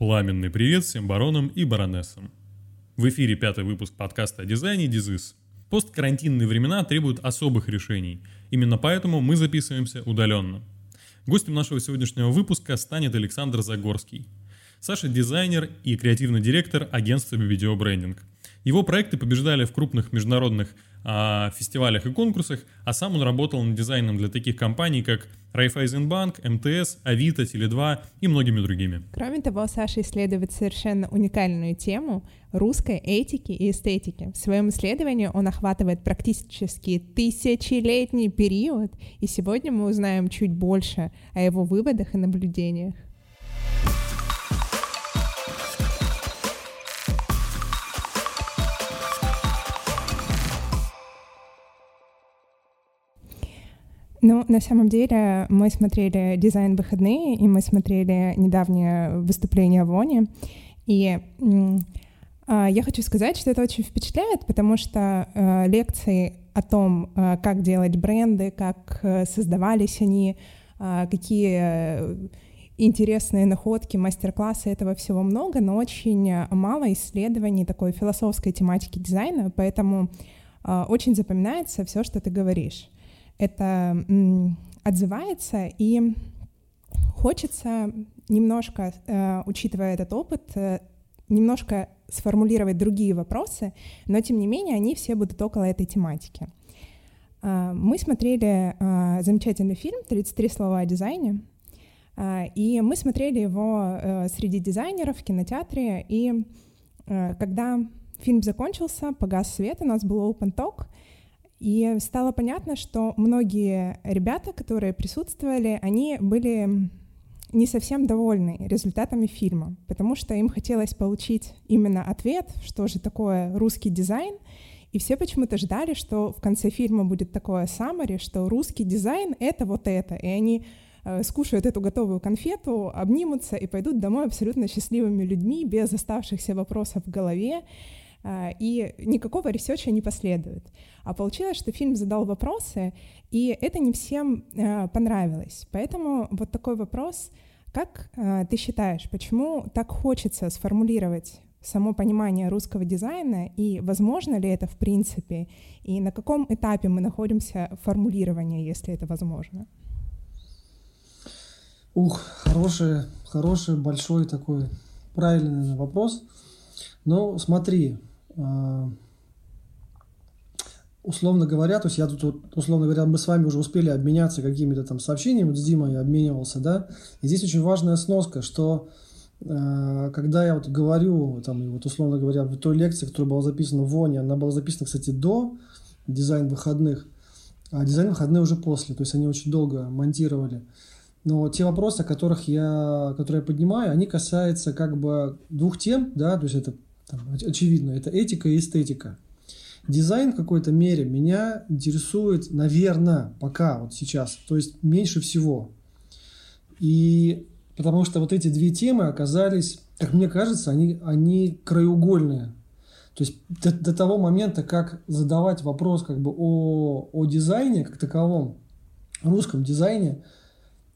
Пламенный привет всем баронам и баронессам. В эфире пятый выпуск подкаста о дизайне «Дизыс». Посткарантинные времена требуют особых решений. Именно поэтому мы записываемся удаленно. Гостем нашего сегодняшнего выпуска станет Александр Загорский. Саша – дизайнер и креативный директор агентства «Видеобрендинг». Его проекты побеждали в крупных международных а, фестивалях и конкурсах, а сам он работал над дизайном для таких компаний, как Райфайзенбанк, МТС, Авито, Теле2 и многими другими. Кроме того, Саша исследует совершенно уникальную тему русской этики и эстетики. В своем исследовании он охватывает практически тысячелетний период, и сегодня мы узнаем чуть больше о его выводах и наблюдениях. Ну, на самом деле, мы смотрели дизайн выходные, и мы смотрели недавнее выступление Вони. И э, я хочу сказать, что это очень впечатляет, потому что э, лекции о том, э, как делать бренды, как э, создавались они, э, какие интересные находки, мастер-классы, этого всего много, но очень мало исследований такой философской тематики дизайна, поэтому э, очень запоминается все, что ты говоришь это отзывается, и хочется немножко, э, учитывая этот опыт, э, немножко сформулировать другие вопросы, но тем не менее они все будут около этой тематики. Э, мы смотрели замечательный фильм «33 слова о дизайне», и мы смотрели его среди дизайнеров в кинотеатре, и когда фильм закончился, погас свет, у нас был open talk — и стало понятно, что многие ребята, которые присутствовали, они были не совсем довольны результатами фильма, потому что им хотелось получить именно ответ, что же такое русский дизайн, и все почему-то ждали, что в конце фильма будет такое summary, что русский дизайн — это вот это, и они э, скушают эту готовую конфету, обнимутся и пойдут домой абсолютно счастливыми людьми, без оставшихся вопросов в голове, и никакого ресерча не последует. А получилось, что фильм задал вопросы, и это не всем а, понравилось. Поэтому вот такой вопрос, как а, ты считаешь, почему так хочется сформулировать само понимание русского дизайна, и возможно ли это в принципе, и на каком этапе мы находимся формулирования, если это возможно? Ух, хороший, хороший, большой такой правильный вопрос. Но смотри, а, условно говоря, то есть я тут, условно говоря, мы с вами уже успели обменяться какими-то там сообщениями, вот с Димой обменивался, да, и здесь очень важная сноска, что э, когда я вот говорю, там, вот условно говоря, в той лекции, которая была записана в ВОНе, она была записана, кстати, до дизайн выходных, а дизайн выходные уже после, то есть они очень долго монтировали. Но те вопросы, о которых я, которые я поднимаю, они касаются как бы двух тем, да, то есть это там, очевидно, это этика и эстетика. Дизайн в какой-то мере меня интересует, наверное, пока, вот сейчас, то есть меньше всего. И потому что вот эти две темы оказались, как мне кажется, они, они краеугольные. То есть до, до того момента, как задавать вопрос как бы о, о дизайне как таковом, русском дизайне,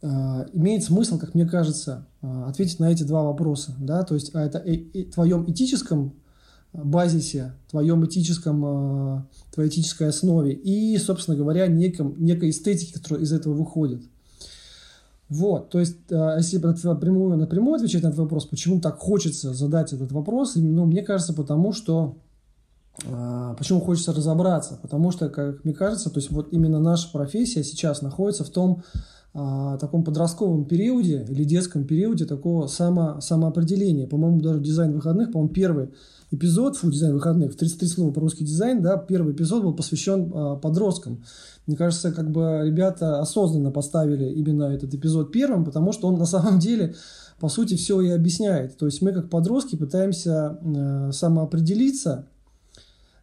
э, имеет смысл, как мне кажется, ответить на эти два вопроса. Да? То есть о это, э, э, твоем этическом базисе, твоем этическом, э, твоей этической основе и, собственно говоря, неком, некой эстетике, которая из этого выходит. Вот, то есть, э, если напрямую, напрямую отвечать на этот вопрос, почему так хочется задать этот вопрос, ну, мне кажется, потому что э, Почему хочется разобраться? Потому что, как мне кажется, то есть вот именно наша профессия сейчас находится в том таком подростковом периоде или детском периоде такого само, самоопределения. По-моему, даже дизайн выходных, по-моему, первый эпизод, фу, дизайн выходных, в 33 слова по русский дизайн, да, первый эпизод был посвящен э, подросткам. Мне кажется, как бы ребята осознанно поставили именно этот эпизод первым, потому что он на самом деле, по сути, все и объясняет. То есть мы как подростки пытаемся э, самоопределиться,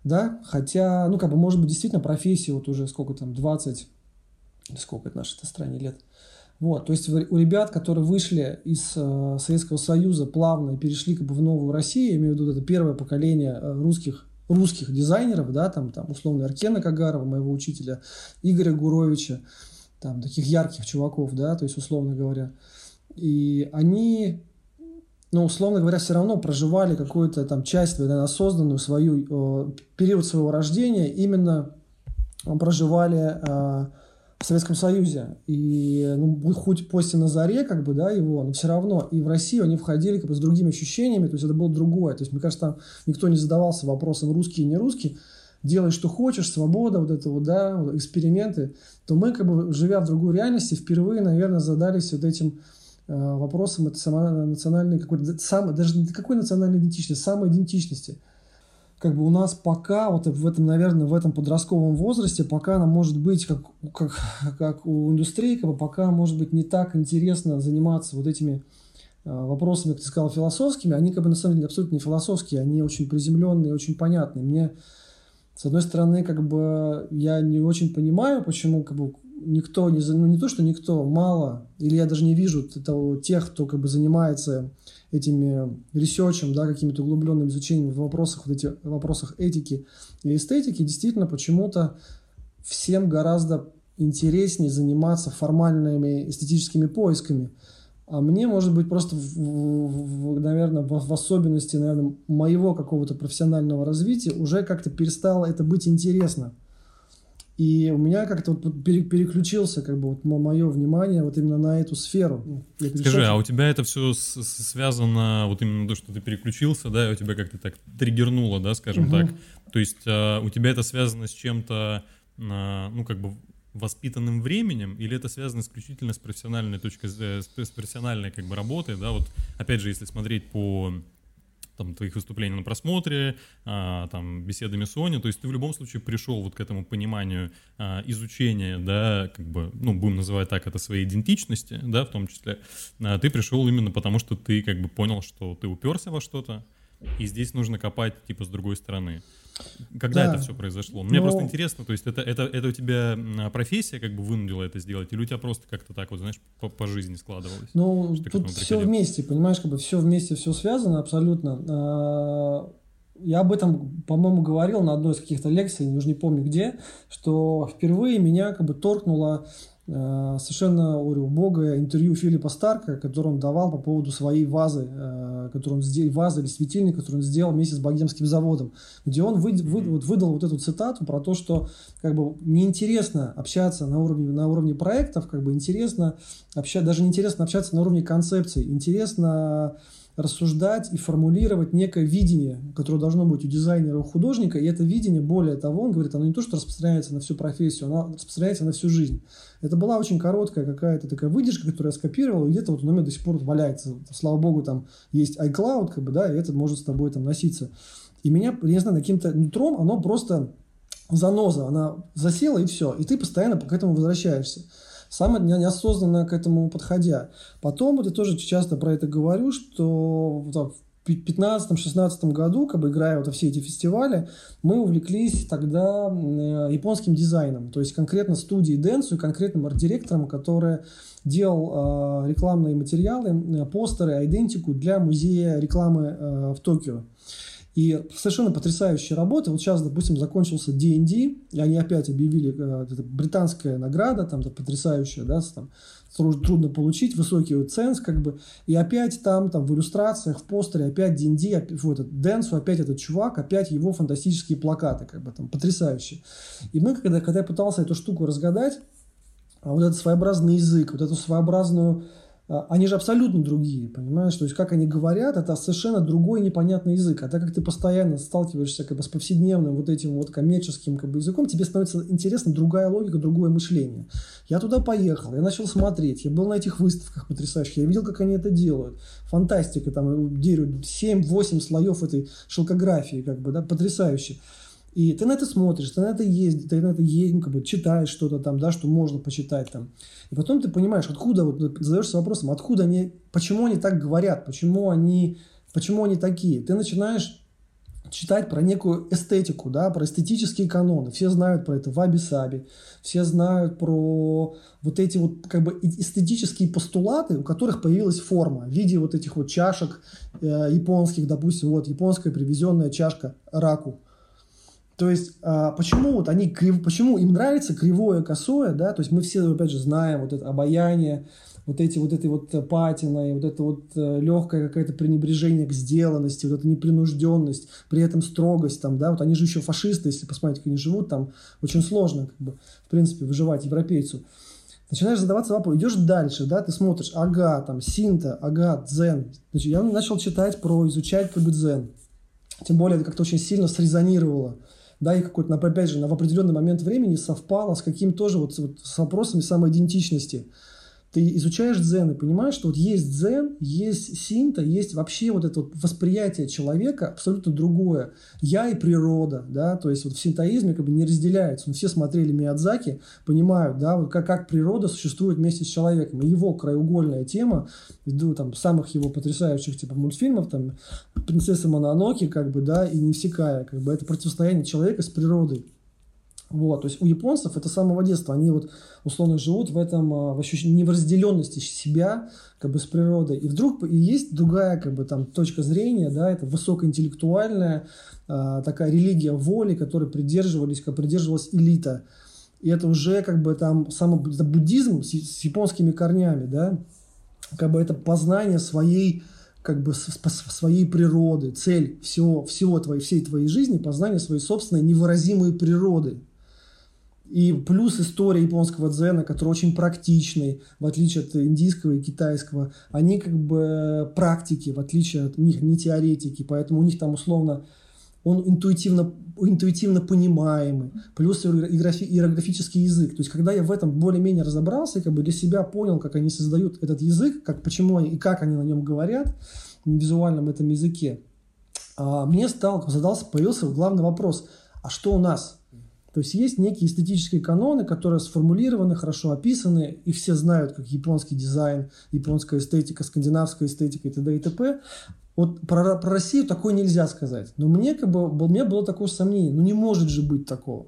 да, хотя, ну, как бы, может быть, действительно профессия вот уже сколько там, 20, сколько это нашей стране лет – вот, то есть у ребят, которые вышли из э, Советского Союза плавно и перешли как бы в новую Россию, я имею в виду это первое поколение э, русских русских дизайнеров, да, там, там условно Аркена Кагарова, моего учителя, Игоря Гуровича, там таких ярких чуваков, да, то есть условно говоря. И они но, условно говоря, все равно проживали какую-то там часть, наверное, осознанную свою, э, период своего рождения именно проживали э, в Советском Союзе. И ну, хоть после на заре, как бы, да, его, но все равно и в Россию они входили как бы с другими ощущениями, то есть это было другое. То есть, мне кажется, там никто не задавался вопросом русский и не русский, делай, что хочешь, свобода, вот это вот, да, эксперименты, то мы, как бы, живя в другой реальности, впервые, наверное, задались вот этим э, вопросом это сама национальной какой-то, сам, даже какой национальной идентичности, самоидентичности. Как бы у нас пока, вот в этом, наверное, в этом подростковом возрасте, пока нам может быть, как, как, как у индустрии, как бы пока может быть не так интересно заниматься вот этими э, вопросами, как ты сказал, философскими, они как бы на самом деле абсолютно не философские, они очень приземленные, очень понятные. Мне с одной стороны, как бы я не очень понимаю, почему как бы никто не, ну не то, что никто, мало, или я даже не вижу того, тех, кто как бы занимается этими ресерчем, да, какими-то углубленными изучениями в вопросах, вот эти, вопросах этики и эстетики, действительно почему-то всем гораздо интереснее заниматься формальными эстетическими поисками. А мне, может быть, просто, в, в, наверное, в, в особенности, наверное, моего какого-то профессионального развития уже как-то перестало это быть интересно. И у меня как-то вот переключился как бы вот мое внимание вот именно на эту сферу. Ну, Скажи, а у тебя это все связано, вот именно то, что ты переключился, да, и у тебя как-то так триггернуло, да, скажем угу. так. То есть а, у тебя это связано с чем-то, а, ну, как бы воспитанным временем, или это связано исключительно с профессиональной точкой, с профессиональной как бы работой, да, вот опять же, если смотреть по там, твоих выступлений на просмотре, а, там, беседами с Соней, то есть ты в любом случае пришел вот к этому пониманию а, изучения, да, как бы, ну, будем называть так, это своей идентичности, да, в том числе, а, ты пришел именно потому, что ты как бы понял, что ты уперся во что-то, и здесь нужно копать, типа, с другой стороны. Когда да. это все произошло? Мне Но... просто интересно, то есть это, это, это у тебя профессия как бы вынудила это сделать, или у тебя просто как-то так вот, знаешь, по, по жизни складывалось? Ну, тут все вместе, понимаешь, как бы все вместе, все связано абсолютно. А, я об этом, по-моему, говорил на одной из каких-то лекций, уже не помню где, что впервые меня как бы торкнуло совершенно говорю, убогое интервью Филиппа Старка, которое он давал по поводу своей вазы, э, которую он сделал, вазы или светильник, который он сделал вместе с Богемским заводом, где он вы, вы, вот выдал вот эту цитату про то, что как бы неинтересно общаться на уровне, на уровне проектов, как бы интересно общаться, даже неинтересно общаться на уровне концепций, интересно рассуждать и формулировать некое видение, которое должно быть у дизайнера, у художника, и это видение, более того, он говорит, оно не то, что распространяется на всю профессию, оно распространяется на всю жизнь. Это была очень короткая какая-то такая выдержка, которую я скопировал, и где-то вот у меня до сих пор валяется. Слава богу, там есть iCloud, как бы, да, и это может с тобой там носиться. И меня, я не знаю, каким-то нутром, оно просто заноза, она засела и все, и ты постоянно к этому возвращаешься сам неосознанно к этому подходя. Потом, вот я тоже часто про это говорю, что в 2015-16 году, как бы играя вот во все эти фестивали, мы увлеклись тогда э, японским дизайном, то есть конкретно студией Dentsu и конкретным арт-директором, который делал э, рекламные материалы, э, постеры, идентику для музея рекламы э, в Токио. И совершенно потрясающая работа. Вот сейчас, допустим, закончился D&D, и они опять объявили, э, это британская награда, там, потрясающая, да, там, трудно получить, высокий ценз, как бы, и опять там, там, в иллюстрациях, в постере, опять D&D, вот этот Дэнсу, опять этот чувак, опять его фантастические плакаты, как бы, там, потрясающие. И мы, когда, когда я пытался эту штуку разгадать, а вот этот своеобразный язык, вот эту своеобразную они же абсолютно другие, понимаешь? То есть, как они говорят, это совершенно другой непонятный язык. А так как ты постоянно сталкиваешься как бы с повседневным вот этим вот коммерческим как бы, языком, тебе становится интересна другая логика, другое мышление. Я туда поехал, я начал смотреть, я был на этих выставках потрясающих, я видел, как они это делают. Фантастика, там, 7-8 слоев этой шелкографии, как бы, да, потрясающе. И ты на это смотришь, ты на это ездишь, ты на это ездишь, ну, как бы читаешь что-то там, да, что можно почитать там. И потом ты понимаешь, откуда, вот задаешься вопросом, откуда они, почему они так говорят, почему они, почему они такие. Ты начинаешь читать про некую эстетику, да, про эстетические каноны. Все знают про это в Абисаби, все знают про вот эти вот как бы эстетические постулаты, у которых появилась форма в виде вот этих вот чашек э, японских, допустим, вот японская привезенная чашка раку то есть, а, почему вот они, почему им нравится кривое, косое, да, то есть мы все, опять же, знаем вот это обаяние, вот эти вот этой вот патиной, вот это вот э, легкое какое-то пренебрежение к сделанности, вот эта непринужденность, при этом строгость там, да, вот они же еще фашисты, если посмотреть, как они живут, там очень сложно, как бы, в принципе, выживать европейцу. Начинаешь задаваться вопрос, идешь дальше, да, ты смотришь, ага, там, синта, ага, дзен. Значит, я начал читать про, изучать как бы дзен. Тем более это как-то очень сильно срезонировало да, и какой-то, опять же, в определенный момент времени совпало с каким тоже вот, вот с вопросами самоидентичности ты изучаешь дзен и понимаешь, что вот есть дзен, есть синта, есть вообще вот это вот восприятие человека абсолютно другое. Я и природа, да, то есть вот в синтоизме как бы не разделяется. Мы все смотрели Миядзаки, понимают, да, вот как, как природа существует вместе с человеком. И его краеугольная тема, ввиду там самых его потрясающих типа мультфильмов, там, принцесса Мононоки, как бы, да, и Невсекая, как бы это противостояние человека с природой. Вот, то есть у японцев это с самого детства, они вот условно живут в этом, а, в ощущении неразделенности себя как бы с природой. И вдруг и есть другая как бы там точка зрения, да, это высокоинтеллектуальная э, такая религия воли, которой придерживались, как придерживалась элита. И это уже как бы там само, это буддизм с, с японскими корнями, да, как бы это познание своей как бы своей природы, цель всего, всего твоей, всей твоей жизни, познание своей собственной невыразимой природы. И плюс история японского дзена, который очень практичный, в отличие от индийского и китайского. Они как бы практики, в отличие от них, не теоретики. Поэтому у них там условно он интуитивно, интуитивно понимаемый, плюс иерографический язык. То есть, когда я в этом более-менее разобрался, как бы для себя понял, как они создают этот язык, как, почему они, и как они на нем говорят, в визуальном этом языке, а мне стал, задался, появился главный вопрос, а что у нас? То есть есть некие эстетические каноны, которые сформулированы, хорошо описаны, и все знают, как японский дизайн, японская эстетика, скандинавская эстетика и т.д. и т.п. Вот про, про Россию такое нельзя сказать. Но мне как бы, у меня было такое сомнение, ну не может же быть такого.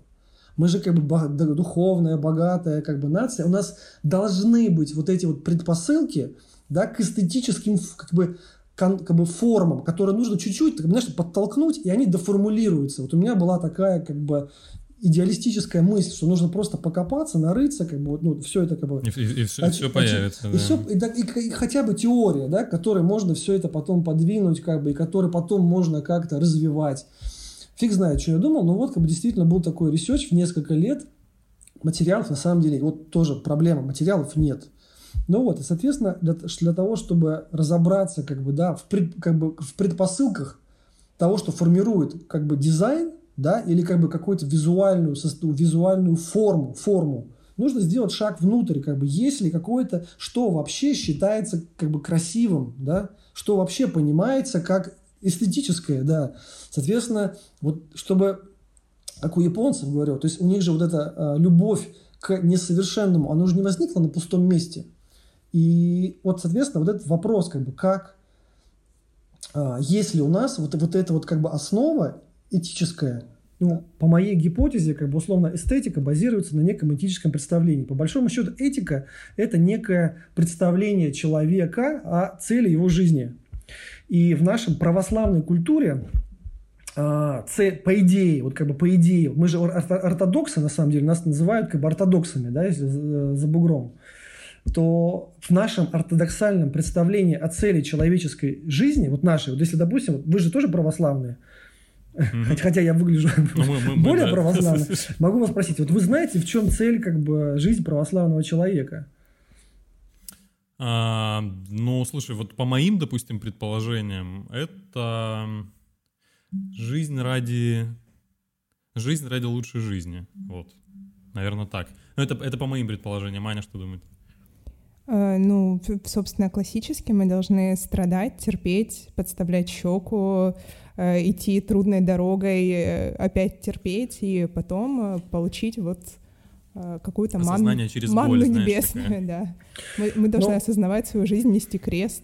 Мы же как бы духовная, богатая как бы нация. У нас должны быть вот эти вот предпосылки да, к эстетическим как бы, как бы формам, которые нужно чуть-чуть, так, знаешь, подтолкнуть, и они доформулируются. Вот у меня была такая как бы идеалистическая мысль, что нужно просто покопаться, нарыться, как бы, ну, все это как бы... И, и, и все, а, все появится, и, да. все, и, и, и хотя бы теория, да, которой можно все это потом подвинуть, как бы, и которой потом можно как-то развивать. Фиг знает, что я думал, но вот как бы действительно был такой ресерч в несколько лет. Материалов на самом деле, вот тоже проблема, материалов нет. Ну вот, и, соответственно, для, для того, чтобы разобраться как бы, да, в, пред, как бы, в предпосылках того, что формирует как бы дизайн, да, или как бы какую-то визуальную, визуальную форму, форму. Нужно сделать шаг внутрь, как бы, есть ли какое-то, что вообще считается как бы красивым, да, что вообще понимается как эстетическое, да. Соответственно, вот чтобы, как у японцев говорю, то есть у них же вот эта э, любовь к несовершенному, она уже не возникла на пустом месте. И вот, соответственно, вот этот вопрос, как бы, как, э, есть ли у нас вот, вот эта вот как бы основа этическая. Ну, по моей гипотезе, как бы условно, эстетика базируется на неком этическом представлении. По большому счету, этика – это некое представление человека о цели его жизни. И в нашей православной культуре а, по идее, вот как бы по идее, мы же ортодоксы, на самом деле, нас называют как бы ортодоксами, да, если за бугром, то в нашем ортодоксальном представлении о цели человеческой жизни, вот нашей, вот если, допустим, вы же тоже православные – Mm-hmm. Хотя я выгляжу ну, мы, мы, более мы, да. православно. Могу вас спросить, вот вы знаете, в чем цель как бы жизни православного человека? А, ну, слушай, вот по моим, допустим, предположениям, это жизнь ради жизнь ради лучшей жизни. Вот, наверное, так. Но это это по моим предположениям. Маня, что думает? А, ну, собственно, классически мы должны страдать, терпеть, подставлять щеку, идти трудной дорогой, э, опять терпеть и потом э, получить вот какую-то ман... через манну боль, небесную, знаешь, да. Мы, мы должны Но... осознавать свою жизнь, нести крест.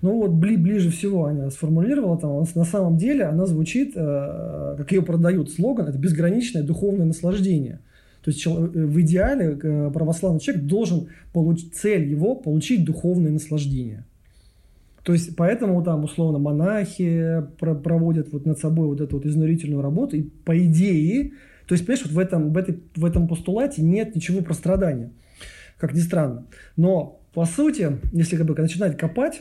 Ну вот бли, ближе всего она сформулировала там, на самом деле она звучит, э, как ее продают слоган, это безграничное духовное наслаждение. То есть в идеале православный человек должен получить, цель его получить духовное наслаждение. То есть, поэтому там, условно, монахи проводят вот над собой вот эту вот изнурительную работу, и по идее, то есть, понимаешь, вот в этом, в, этой, в этом постулате нет ничего про страдания, как ни странно. Но по сути, если как бы начинать копать,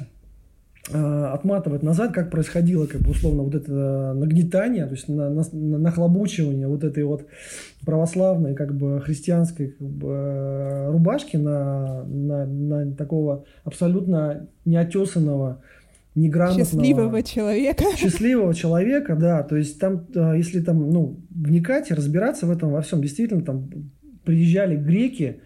отматывать назад, как происходило, как бы условно, вот это нагнетание, то есть на, на, нахлобучивание вот этой вот православной, как бы христианской как бы, рубашки на, на, на такого абсолютно неотесанного, неграмотного... Счастливого человека. Счастливого человека, да. То есть там, э, если там, ну, вникать и разбираться в этом во всем, действительно, там приезжали греки,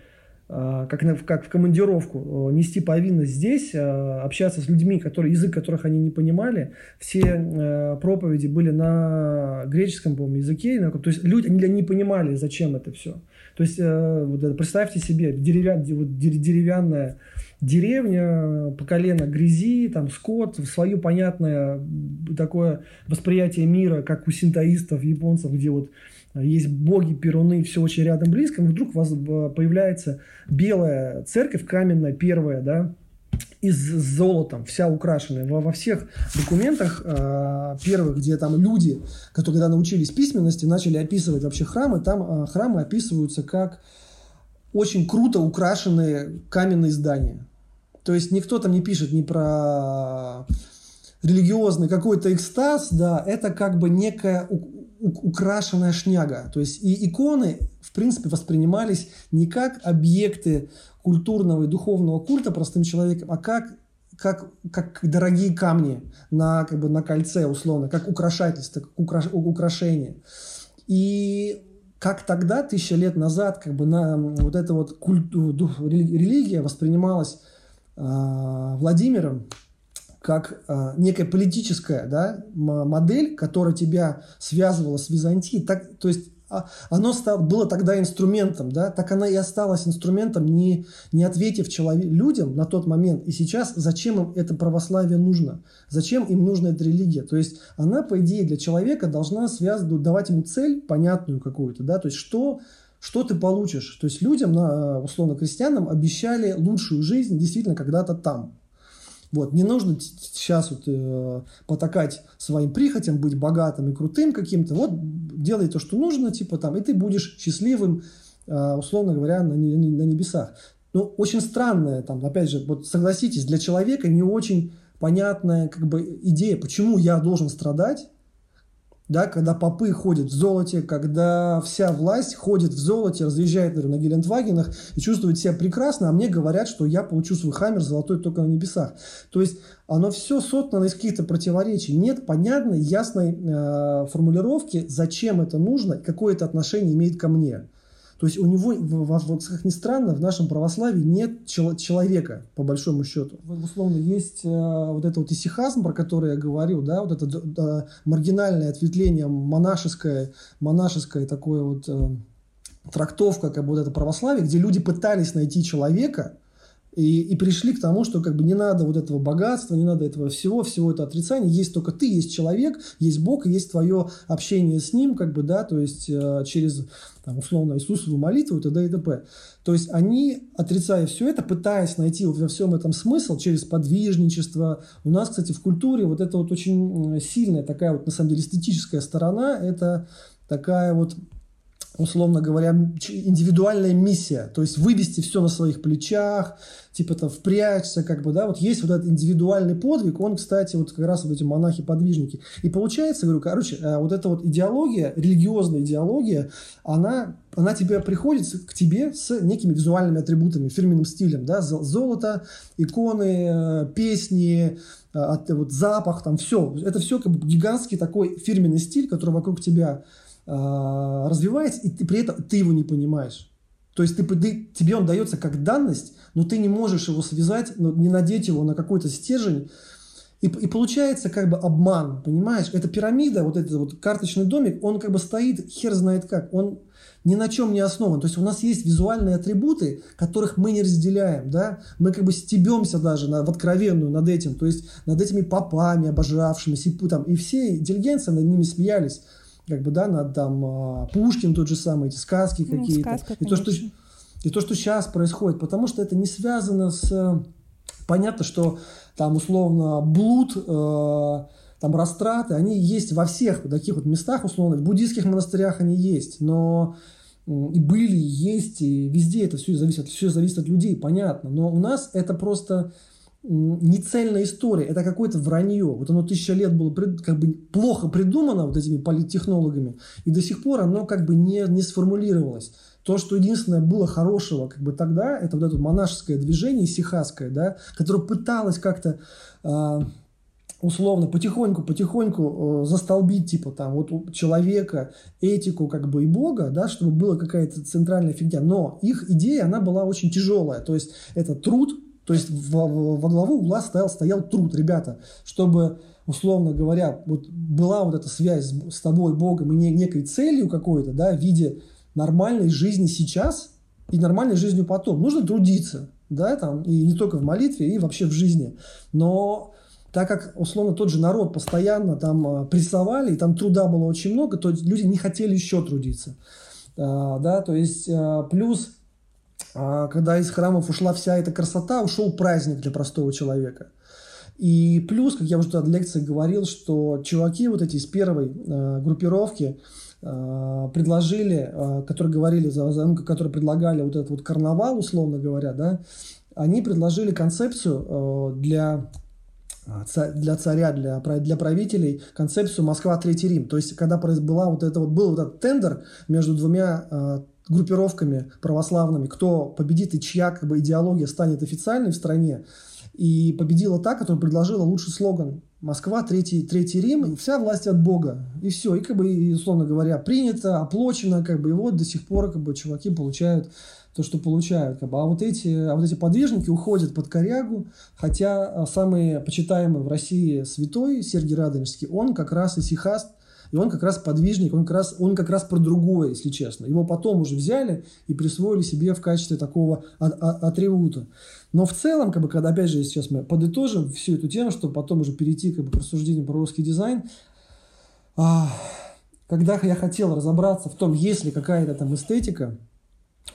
как, на, как в командировку, нести повинность здесь, а, общаться с людьми, которые, язык которых они не понимали. Все э, проповеди были на греческом, по языке. То есть люди они не понимали, зачем это все. То есть э, представьте себе деревя, деревянная деревня, по колено грязи, там скот, свое понятное такое восприятие мира, как у синтоистов, японцев, где вот есть боги, перуны, все очень рядом близко, но вдруг у вас появляется белая церковь, каменная, первая, да, и с золотом, вся украшенная. Во, во всех документах э, первых, где там люди, которые когда научились письменности, начали описывать вообще храмы, там э, храмы описываются как очень круто украшенные каменные здания. То есть никто там не пишет ни про религиозный какой-то экстаз, да, это как бы некая украшенная шняга. То есть и иконы, в принципе, воспринимались не как объекты культурного и духовного культа простым человеком, а как как, как дорогие камни на, как бы, на кольце, условно, как украшательство, как украш, украшение. И как тогда, тысяча лет назад, как бы на вот эта вот культу, религия воспринималась э, Владимиром как э, некая политическая да, модель, которая тебя связывала с Византией. Так, то есть а, оно стало, было тогда инструментом, да, так она и осталась инструментом, не, не ответив человек, людям на тот момент. И сейчас зачем им это православие нужно? Зачем им нужна эта религия? То есть она, по идее, для человека должна связывать, давать ему цель понятную какую-то, да, то есть что, что ты получишь. То есть людям, условно крестьянам, обещали лучшую жизнь действительно когда-то там. Вот, не нужно сейчас вот, э, потакать своим прихотям, быть богатым и крутым каким-то. Вот, делай то, что нужно, типа там, и ты будешь счастливым, э, условно говоря, на, на, небесах. Ну, очень странная, там, опять же, вот согласитесь, для человека не очень понятная как бы идея, почему я должен страдать, да, когда попы ходят в золоте, когда вся власть ходит в золоте, разъезжает наверное, на Гелендвагенах и чувствует себя прекрасно, а мне говорят, что я получу свой хаммер золотой только на небесах. То есть оно все соткано из каких-то противоречий. Нет понятной, ясной э, формулировки, зачем это нужно какое это отношение имеет ко мне. То есть у него, как ни странно, в нашем православии нет человека, по большому счету. Условно, есть э, вот это вот исихазм, про который я говорил, да, вот это да, маргинальное ответвление монашеское, монашеское такое вот э, трактовка, как бы вот это православие, где люди пытались найти человека, и, и пришли к тому, что как бы не надо вот этого богатства, не надо этого всего, всего это отрицания. Есть только ты, есть человек, есть Бог, есть твое общение с Ним, как бы, да, то есть э, через, там, условно, Иисусову молитву и т.д. и т.п. То есть они, отрицая все это, пытаясь найти во всем этом смысл через подвижничество. У нас, кстати, в культуре вот это вот очень сильная такая вот, на самом деле, эстетическая сторона, это такая вот условно говоря, индивидуальная миссия, то есть вывести все на своих плечах, типа там впрячься, как бы, да, вот есть вот этот индивидуальный подвиг, он, кстати, вот как раз вот эти монахи-подвижники. И получается, говорю, короче, э, вот эта вот идеология, религиозная идеология, она, она тебе приходит к тебе с некими визуальными атрибутами, фирменным стилем, да, золото, иконы, э, песни, э, вот запах, там все, это все как бы гигантский такой фирменный стиль, который вокруг тебя развивается, и ты при этом ты его не понимаешь. То есть ты, ты, тебе он дается как данность, но ты не можешь его связать, ну, не надеть его на какой-то стержень. И, и получается как бы обман, понимаешь? Эта пирамида, вот этот вот карточный домик, он как бы стоит хер знает как. Он ни на чем не основан. То есть у нас есть визуальные атрибуты, которых мы не разделяем, да? Мы как бы стебемся даже на, в откровенную над этим, то есть над этими попами, обожавшимися, и, там, и все интеллигенция над ними смеялись как бы, да, над там а, Пушкин тот же самый, эти сказки ну, какие-то. Сказка, и, то, что, и то, что сейчас происходит, потому что это не связано с... Понятно, что там условно блуд, э, там растраты, они есть во всех таких вот местах, условно, в буддийских монастырях они есть, но и были, и есть, и везде это все зависит, все зависит от людей, понятно. Но у нас это просто не цельная история, это какое-то вранье. Вот оно тысяча лет было как бы плохо придумано вот этими политтехнологами, и до сих пор оно как бы не, не сформулировалось. То, что единственное было хорошего как бы тогда, это вот это монашеское движение сихасское, да, которое пыталось как-то э, условно потихоньку-потихоньку э, застолбить типа там вот человека этику как бы и Бога, да, чтобы была какая-то центральная фигня. Но их идея, она была очень тяжелая. То есть это труд, то есть во, во главу угла стоял, стоял труд, ребята, чтобы условно говоря, вот была вот эта связь с, с тобой, Богом, и не, некой целью какой-то, да, в виде нормальной жизни сейчас и нормальной жизнью потом. Нужно трудиться, да, там, и не только в молитве, и вообще в жизни. Но так как, условно, тот же народ постоянно там а, прессовали, и там труда было очень много, то люди не хотели еще трудиться. А, да, то есть, а, плюс, когда из храмов ушла вся эта красота, ушел праздник для простого человека. И плюс, как я уже в лекции говорил, что чуваки вот эти из первой э, группировки, Э, предложили, э, которые говорили, ну, которые предлагали вот этот вот карнавал, условно говоря, да, они предложили концепцию э, для для царя, для, для правителей концепцию Москва Третий Рим. То есть, когда была вот это вот, был вот этот тендер между двумя группировками православными, кто победит и чья как бы, идеология станет официальной в стране, и победила та, которая предложила лучший слоган Москва, Третий, Третий Рим, и вся власть от Бога. И все. И, как бы, условно говоря, принято, оплачено, как бы, и вот до сих пор, как бы, чуваки получают то, что получают. Как бы. А, вот эти, а вот эти подвижники уходят под корягу, хотя а, самый почитаемый в России святой Сергий Радонежский, он как раз исихаст, и он как раз подвижник, он как раз, он как раз про другое, если честно. Его потом уже взяли и присвоили себе в качестве такого атрибута. Но в целом, как бы, когда, опять же, сейчас мы подытожим всю эту тему, чтобы потом уже перейти как бы, к рассуждению про русский дизайн, а, когда я хотел разобраться в том, есть ли какая-то там эстетика,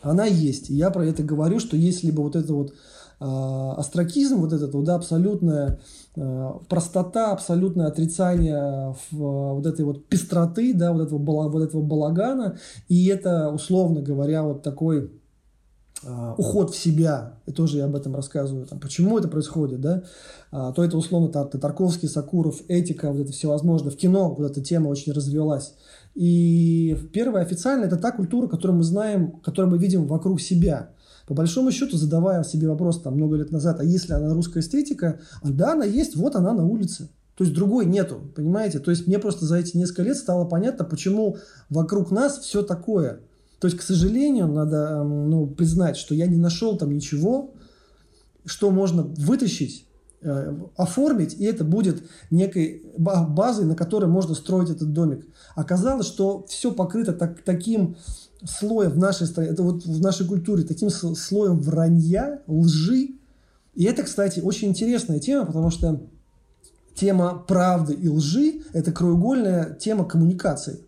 она есть. И я про это говорю, что если бы вот это вот астракизм, вот этот вот, да, абсолютная э, простота, абсолютное отрицание вот этой вот пестроты, да, вот этого, вот этого балагана, и это, условно говоря, вот такой а, уход в себя, и тоже я об этом рассказываю, там, почему это происходит, да, а, то это условно там, Тарковский, Сакуров, этика, вот это всевозможно. В кино вот эта тема очень развелась. И первое официально это та культура, которую мы знаем, которую мы видим вокруг себя. По большому счету, задавая себе вопрос там много лет назад, а если она русская эстетика, а да, она есть, вот она на улице. То есть другой нету, понимаете? То есть мне просто за эти несколько лет стало понятно, почему вокруг нас все такое – то есть, к сожалению, надо эм, ну, признать, что я не нашел там ничего, что можно вытащить, э, оформить, и это будет некой базой, на которой можно строить этот домик. Оказалось, что все покрыто так, таким слоем в нашей стране, это вот в нашей культуре, таким слоем вранья, лжи. И это, кстати, очень интересная тема, потому что тема правды и лжи – это краеугольная тема коммуникации.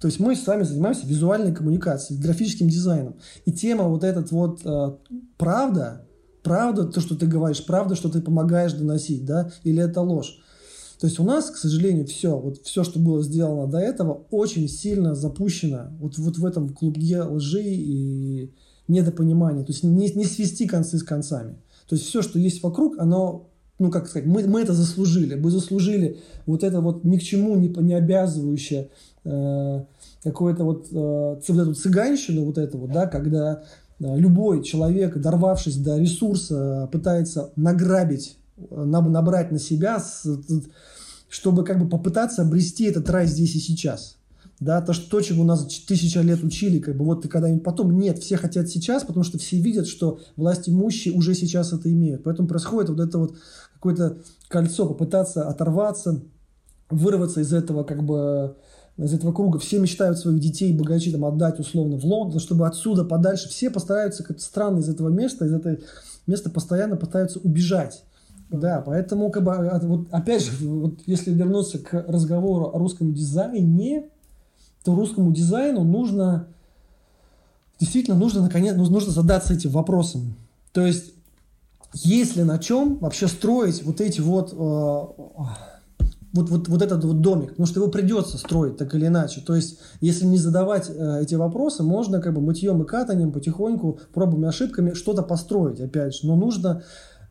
То есть мы с вами занимаемся визуальной коммуникацией, графическим дизайном. И тема вот этот вот э, правда, правда, то, что ты говоришь, правда, что ты помогаешь доносить, да, или это ложь. То есть у нас, к сожалению, все, вот все, что было сделано до этого, очень сильно запущено вот, вот в этом клубе лжи и недопонимания. То есть не, не свести концы с концами. То есть все, что есть вокруг, оно ну, как сказать, мы, мы это заслужили. Мы заслужили вот это вот ни к чему не, не обязывающее э, какую-то вот, э, вот эту цыганщину, вот это вот, да, когда э, любой человек, дорвавшись до ресурса, пытается награбить, э, набрать на себя, чтобы как бы попытаться обрести этот рай здесь и сейчас. Да, то, что, то, чему нас тысяча лет учили, как бы вот ты когда-нибудь потом, нет, все хотят сейчас, потому что все видят, что власть имущие уже сейчас это имеют. Поэтому происходит вот это вот какое-то кольцо, попытаться оторваться, вырваться из этого как бы из этого круга. Все мечтают своих детей, богачи там отдать условно в Лондон, чтобы отсюда подальше. Все постараются как-то странно из этого места, из этого места постоянно пытаются убежать. Да, поэтому, как бы, а, вот, опять же, вот, если вернуться к разговору о русском дизайне, то русскому дизайну нужно, действительно, нужно, наконец, нужно задаться этим вопросом. То есть, если на чем вообще строить вот эти вот э, вот, вот, вот этот вот домик, потому что его придется строить так или иначе. То есть, если не задавать э, эти вопросы, можно как бы мытьем и катанием потихоньку, пробами ошибками что-то построить, опять же. Но нужно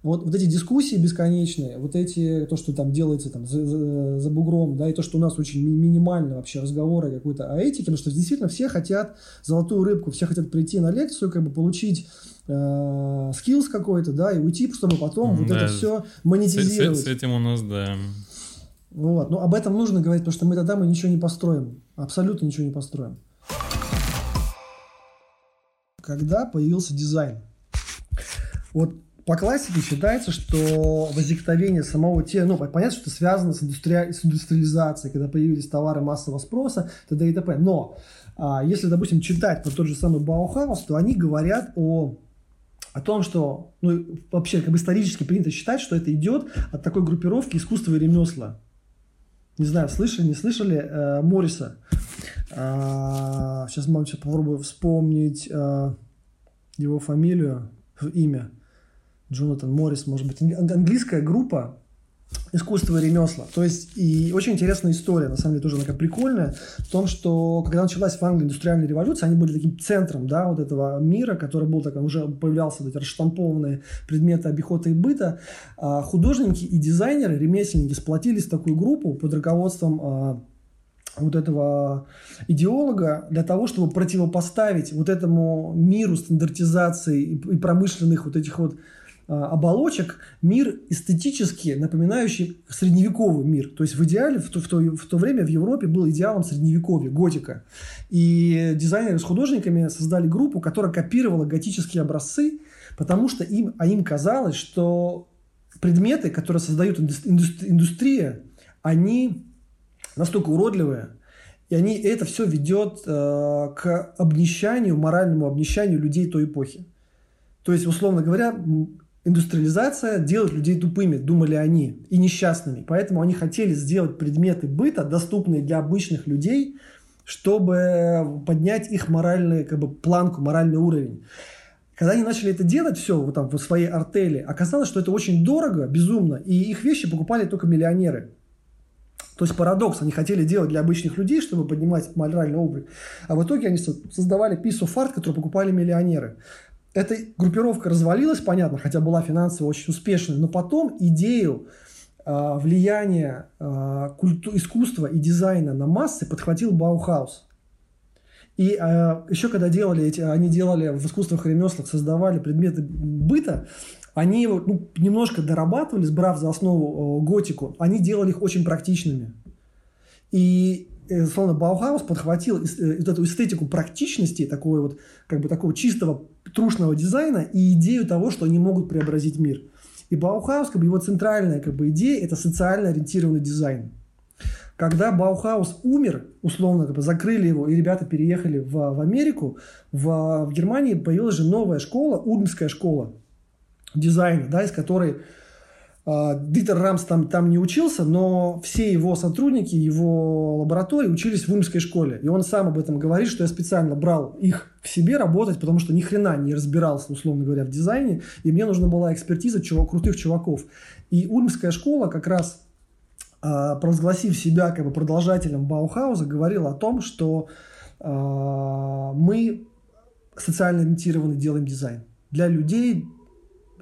вот, вот эти дискуссии бесконечные, вот эти, то, что там делается там за, за, за бугром, да, и то, что у нас очень ми- минимально вообще разговоры какой-то о этике, потому что действительно все хотят золотую рыбку, все хотят прийти на лекцию, как бы получить э, skills какой-то, да, и уйти, чтобы потом вот Да, это все монетизировать. С, с- с этим у нас, да. Вот. Но об этом нужно говорить, потому что мы тогда мы ничего не построим. Абсолютно ничего не построим. Когда появился дизайн? Вот по классике считается, что возникновение самого тела, ну, понятно, что это связано с, индустри... с индустриализацией, когда появились товары массового спроса, т.д. и т.п. Но а, если, допустим, читать про тот же самый Баухаус, то они говорят о о том, что ну, вообще как бы исторически принято считать, что это идет от такой группировки искусства и ремесла. Не знаю, слышали, не слышали э, Морриса. А, сейчас, мам, сейчас попробую вспомнить а, его фамилию, имя. Джонатан Моррис, может быть, ан- английская группа искусство и ремесла. То есть, и очень интересная история, на самом деле, тоже такая прикольная, в том, что когда началась в Англии индустриальная революция, они были таким центром, да, вот этого мира, который был такой, уже появлялся эти расштампованные предметы обихода и быта. А художники и дизайнеры, ремесленники сплотились в такую группу под руководством а, вот этого идеолога для того, чтобы противопоставить вот этому миру стандартизации и промышленных вот этих вот оболочек мир эстетически напоминающий средневековый мир. То есть в идеале в то, в, то, в то время в Европе был идеалом средневековья, готика. И дизайнеры с художниками создали группу, которая копировала готические образцы, потому что им, а им казалось, что предметы, которые создают индус- индус- индустрия, они настолько уродливые, и они, это все ведет э, к обнищанию, моральному обнищанию людей той эпохи. То есть, условно говоря, индустриализация делает людей тупыми, думали они, и несчастными. Поэтому они хотели сделать предметы быта, доступные для обычных людей, чтобы поднять их моральную как бы, планку, моральный уровень. Когда они начали это делать, все, вот там, в своей артели, оказалось, что это очень дорого, безумно, и их вещи покупали только миллионеры. То есть парадокс, они хотели делать для обычных людей, чтобы поднимать моральный уровень, а в итоге они со- создавали piece of art, который покупали миллионеры. Эта группировка развалилась, понятно, хотя была финансово очень успешной, но потом идею а, влияния а, культу- искусства и дизайна на массы подхватил Баухаус. И а, еще когда делали эти, они делали в искусствах и ремеслах, создавали предметы быта, они его ну, немножко дорабатывали, сбрав за основу э, готику, они делали их очень практичными. И, э, условно Баухаус подхватил э, эту эстетику практичности, такой вот, как бы такого чистого трушного дизайна и идею того, что они могут преобразить мир. И Баухаус, как бы его центральная как бы, идея – это социально ориентированный дизайн. Когда Баухаус умер, условно, как бы закрыли его, и ребята переехали в, в Америку, в, в Германии появилась же новая школа, Ульмская школа дизайна, да, из которой Дитер Рамс там, там не учился, но все его сотрудники, его лаборатории учились в Ульмской школе. И он сам об этом говорит, что я специально брал их к себе работать, потому что ни хрена не разбирался, условно говоря, в дизайне, и мне нужна была экспертиза чувак, крутых чуваков. И Ульмская школа как раз а, провозгласив себя как бы продолжателем Баухауза, говорила о том, что а, мы социально ориентированный делаем дизайн для людей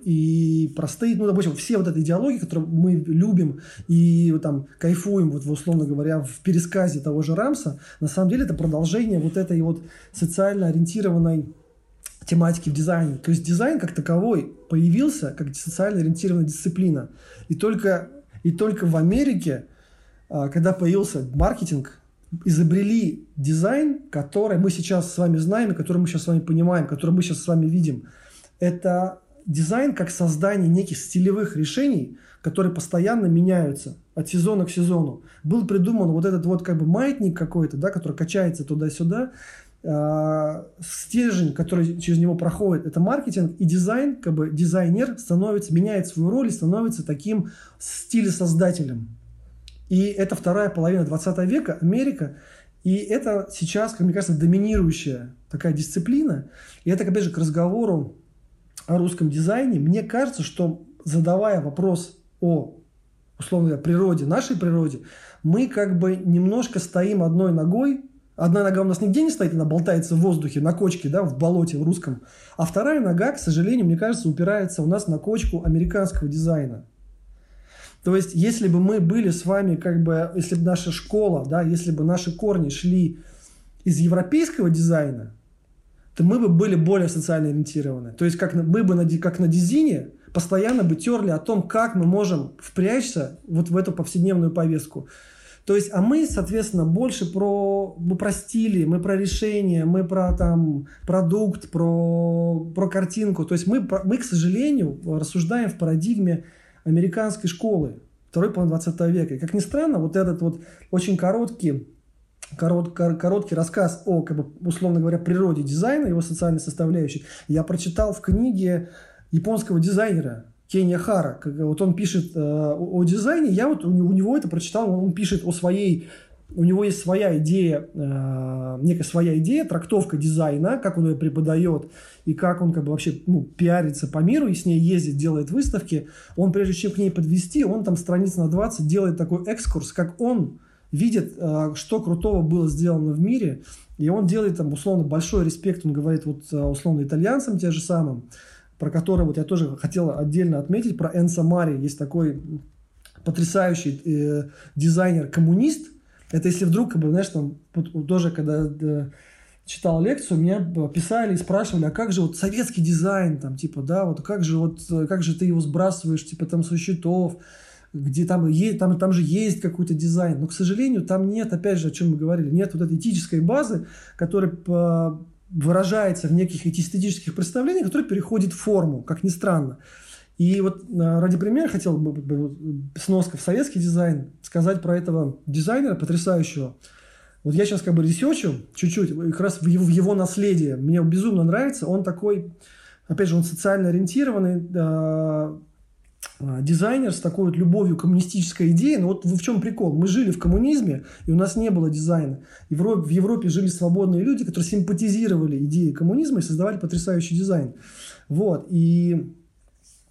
и простые, ну, допустим, все вот эти идеологии, которые мы любим и там кайфуем, вот условно говоря, в пересказе того же Рамса, на самом деле это продолжение вот этой вот социально ориентированной тематики в дизайне. То есть дизайн как таковой появился как социально ориентированная дисциплина. И только, и только в Америке, а, когда появился маркетинг, изобрели дизайн, который мы сейчас с вами знаем, который мы сейчас с вами понимаем, который мы сейчас с вами видим. Это дизайн как создание неких стилевых решений, которые постоянно меняются от сезона к сезону. Был придуман вот этот вот как бы маятник какой-то, да, который качается туда-сюда, э, стержень, который через него проходит, это маркетинг и дизайн, как бы дизайнер становится, меняет свою роль и становится таким стилесоздателем. И это вторая половина 20 века, Америка, и это сейчас, как мне кажется, доминирующая такая дисциплина. И это, опять же, к разговору о русском дизайне, мне кажется, что задавая вопрос о условно говоря, природе, нашей природе, мы как бы немножко стоим одной ногой, Одна нога у нас нигде не стоит, она болтается в воздухе, на кочке, да, в болоте, в русском. А вторая нога, к сожалению, мне кажется, упирается у нас на кочку американского дизайна. То есть, если бы мы были с вами, как бы, если бы наша школа, да, если бы наши корни шли из европейского дизайна, то мы бы были более социально ориентированы. То есть, как мы бы, на, как на дизине, постоянно бы терли о том, как мы можем впрячься вот в эту повседневную повестку. То есть, а мы, соответственно, больше про, мы про стили, мы про решение, мы про там продукт, про, про картинку. То есть мы, мы, к сожалению, рассуждаем в парадигме американской школы второй половины 20 века. И, как ни странно, вот этот вот очень короткий корот, короткий рассказ о, как бы, условно говоря, природе дизайна, его социальной составляющей, я прочитал в книге японского дизайнера Кения Хара. Вот он пишет э, о, о дизайне, я вот у, у него это прочитал, он пишет о своей у него есть своя идея, э, некая своя идея, трактовка дизайна, как он ее преподает и как он как бы вообще ну, пиарится по миру и с ней ездит, делает выставки. Он, прежде чем к ней подвести, он там страниц на 20 делает такой экскурс, как он видит, э, что крутого было сделано в мире, и он делает там условно большой респект, он говорит вот э, условно итальянцам те же самым, про который вот я тоже хотел отдельно отметить, про Энсо Мари, есть такой потрясающий э, дизайнер-коммунист, это если вдруг, как бы, знаешь, там, тоже, когда э, читал лекцию, меня писали и спрашивали, а как же вот советский дизайн, там, типа, да, вот как же вот, как же ты его сбрасываешь, типа, там, со счетов, где там, есть, там, там же есть какой-то дизайн. Но, к сожалению, там нет, опять же, о чем мы говорили, нет вот этой этической базы, которая выражается в неких эстетических представлениях, которая переходит в форму, как ни странно. И вот а, ради примера хотел бы сноска в советский дизайн сказать про этого дизайнера потрясающего. Вот я сейчас как бы ресечу чуть-чуть, как раз в его, в его наследие. Мне безумно нравится. Он такой, опять же, он социально ориентированный дизайнер с такой вот любовью коммунистической идее. Но вот в чем прикол? Мы жили в коммунизме, и у нас не было дизайна. Европе, в Европе жили свободные люди, которые симпатизировали идеи коммунизма и создавали потрясающий дизайн. Вот. И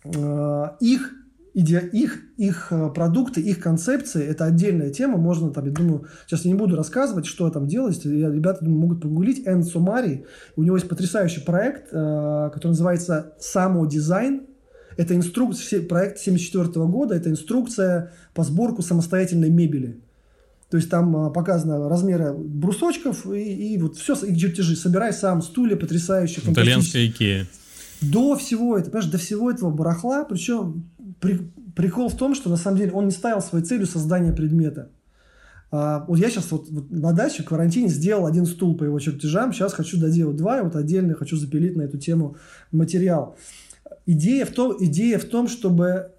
Э, их иде, их, их э, продукты, их концепции – это отдельная тема. Можно там, я думаю, сейчас я не буду рассказывать, что там делать. Ребята думаю, могут погуглить. Эн Сумари. У него есть потрясающий проект, который называется «Самодизайн». Это инструкция, проект 1974 года. Это инструкция по сборку самостоятельной мебели. То есть там показаны размеры брусочков и, и вот все, и чертежи. Собирай сам стулья потрясающие. Итальянская Икея до всего этого, понимаешь, до всего этого барахла, причем при, прикол в том, что на самом деле он не ставил своей целью создание предмета. А, вот я сейчас вот, вот на даче в карантине сделал один стул по его чертежам, сейчас хочу доделать два, и вот отдельно хочу запилить на эту тему материал. Идея в том, идея в том чтобы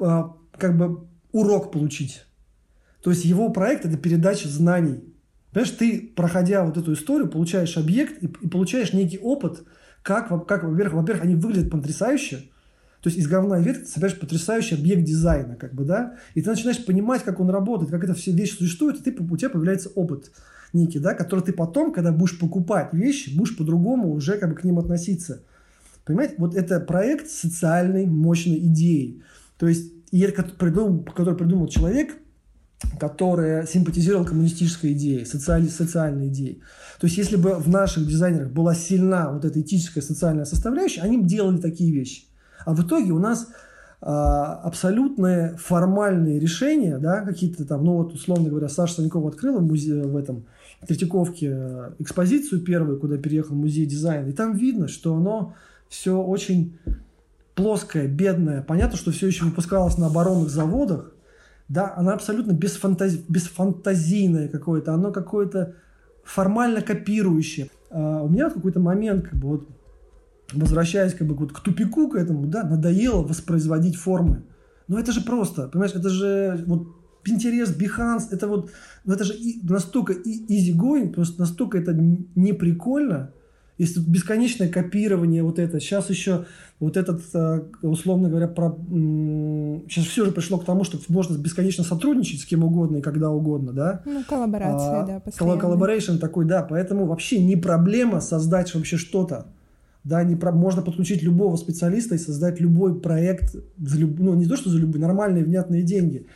а, как бы урок получить. То есть его проект – это передача знаний. Понимаешь, ты, проходя вот эту историю, получаешь объект и, и получаешь некий опыт – как, как во-первых, во-первых, они выглядят потрясающе, то есть из говна и ветки ты собираешь потрясающий объект дизайна, как бы, да, и ты начинаешь понимать, как он работает, как это все вещи существуют, и ты, у тебя появляется опыт некий, да, который ты потом, когда будешь покупать вещи, будешь по-другому уже как бы к ним относиться. Понимаете, вот это проект социальной мощной идеи. То есть, и это, придумал, который придумал человек, который симпатизировал коммунистической идее, социальной, социальной идее. То есть, если бы в наших дизайнерах была сильна вот эта этическая социальная составляющая, они бы делали такие вещи. А в итоге у нас а, абсолютные формальные решения, да, какие-то там, ну вот, условно говоря, Саша Санькова открыла в, музее, в этом Третьяковке э, экспозицию первую, куда переехал музей дизайна, и там видно, что оно все очень плоское, бедное. Понятно, что все еще выпускалось на оборонных заводах, да, она абсолютно бесфантаз... бесфантазийное какое-то, оно какое-то формально копирующее. А у меня в какой-то момент, как бы вот, возвращаясь как бы вот к тупику к этому, да, надоело воспроизводить формы. Но это же просто, понимаешь, это же вот Pinterest, Behance, это вот, ну это же настолько easy going, просто настолько это не прикольно, если тут бесконечное копирование, вот это. Сейчас еще вот этот, э, условно говоря, про... сейчас все же пришло к тому, что можно бесконечно сотрудничать с кем угодно и когда угодно, да? Ну, коллаборация, а, да, постоянно. Collaboration такой, да. Поэтому вообще не проблема создать вообще что-то. Да, не про, можно подключить любого специалиста и создать любой проект, за люб, ну, не то, что за любые, нормальные, внятные деньги.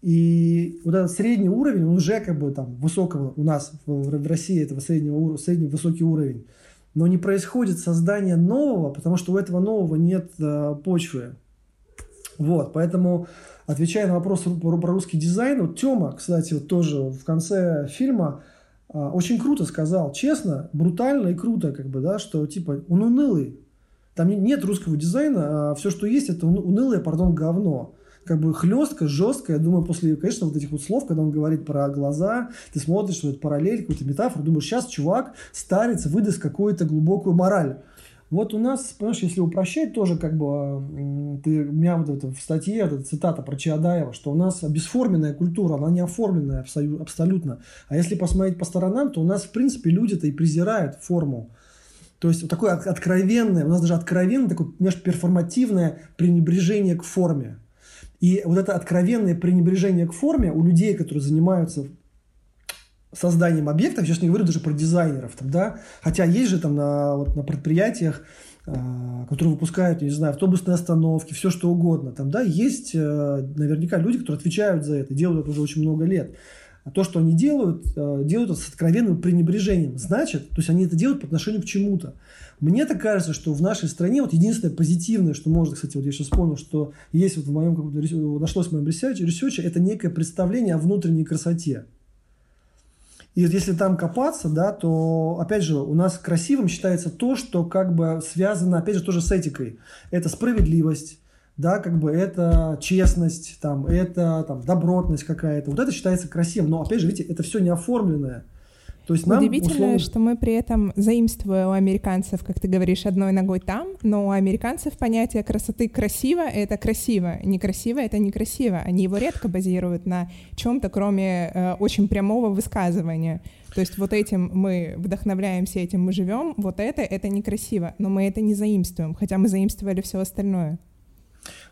И вот этот средний уровень, он уже как бы там высокого у нас в, в России этого среднего средний высокий уровень. Но не происходит создание нового, потому что у этого нового нет э, почвы. Вот, поэтому, отвечая на вопрос про, про русский дизайн, вот Тёма, кстати, вот тоже в конце фильма э, очень круто сказал, честно, брутально и круто, как бы, да, что типа он унылый. Там нет русского дизайна, а все, что есть, это унылое, пардон, говно как бы хлестко, жестко. Я думаю, после, конечно, вот этих вот слов, когда он говорит про глаза, ты смотришь, что это параллель, какую-то метафору, думаешь, сейчас чувак старится, выдаст какую-то глубокую мораль. Вот у нас, понимаешь, если упрощать, тоже как бы, ты, у меня вот это в статье, эта цитата про Чаадаева, что у нас бесформенная культура, она не оформленная абсолютно. А если посмотреть по сторонам, то у нас, в принципе, люди-то и презирают форму. То есть вот такое откровенное, у нас даже откровенное, такое, понимаешь, перформативное пренебрежение к форме. И вот это откровенное пренебрежение к форме у людей, которые занимаются созданием объектов, сейчас не говорю даже про дизайнеров, там, да, хотя есть же там на, вот, на предприятиях, э, которые выпускают, не знаю, автобусные остановки, все что угодно, там, да, есть э, наверняка люди, которые отвечают за это, делают это уже очень много лет. А то, что они делают, э, делают это с откровенным пренебрежением. Значит, то есть они это делают по отношению к чему-то. Мне так кажется, что в нашей стране вот единственное позитивное, что можно, кстати, вот я сейчас вспомнил, что есть вот в моем, нашлось в моем research, это некое представление о внутренней красоте. И вот если там копаться, да, то, опять же, у нас красивым считается то, что как бы связано, опять же, тоже с этикой. Это справедливость, да, как бы это честность, там, это там, добротность какая-то. Вот это считается красивым. Но, опять же, видите, это все не оформленное. То есть нам, Удивительно, условно... что мы при этом заимствуем у американцев, как ты говоришь, одной ногой там, но у американцев понятие красоты красиво — это красиво, некрасиво — это некрасиво. Они его редко базируют на чем-то, кроме э, очень прямого высказывания. То есть вот этим мы вдохновляемся, этим мы живем, вот это — это некрасиво, но мы это не заимствуем, хотя мы заимствовали все остальное.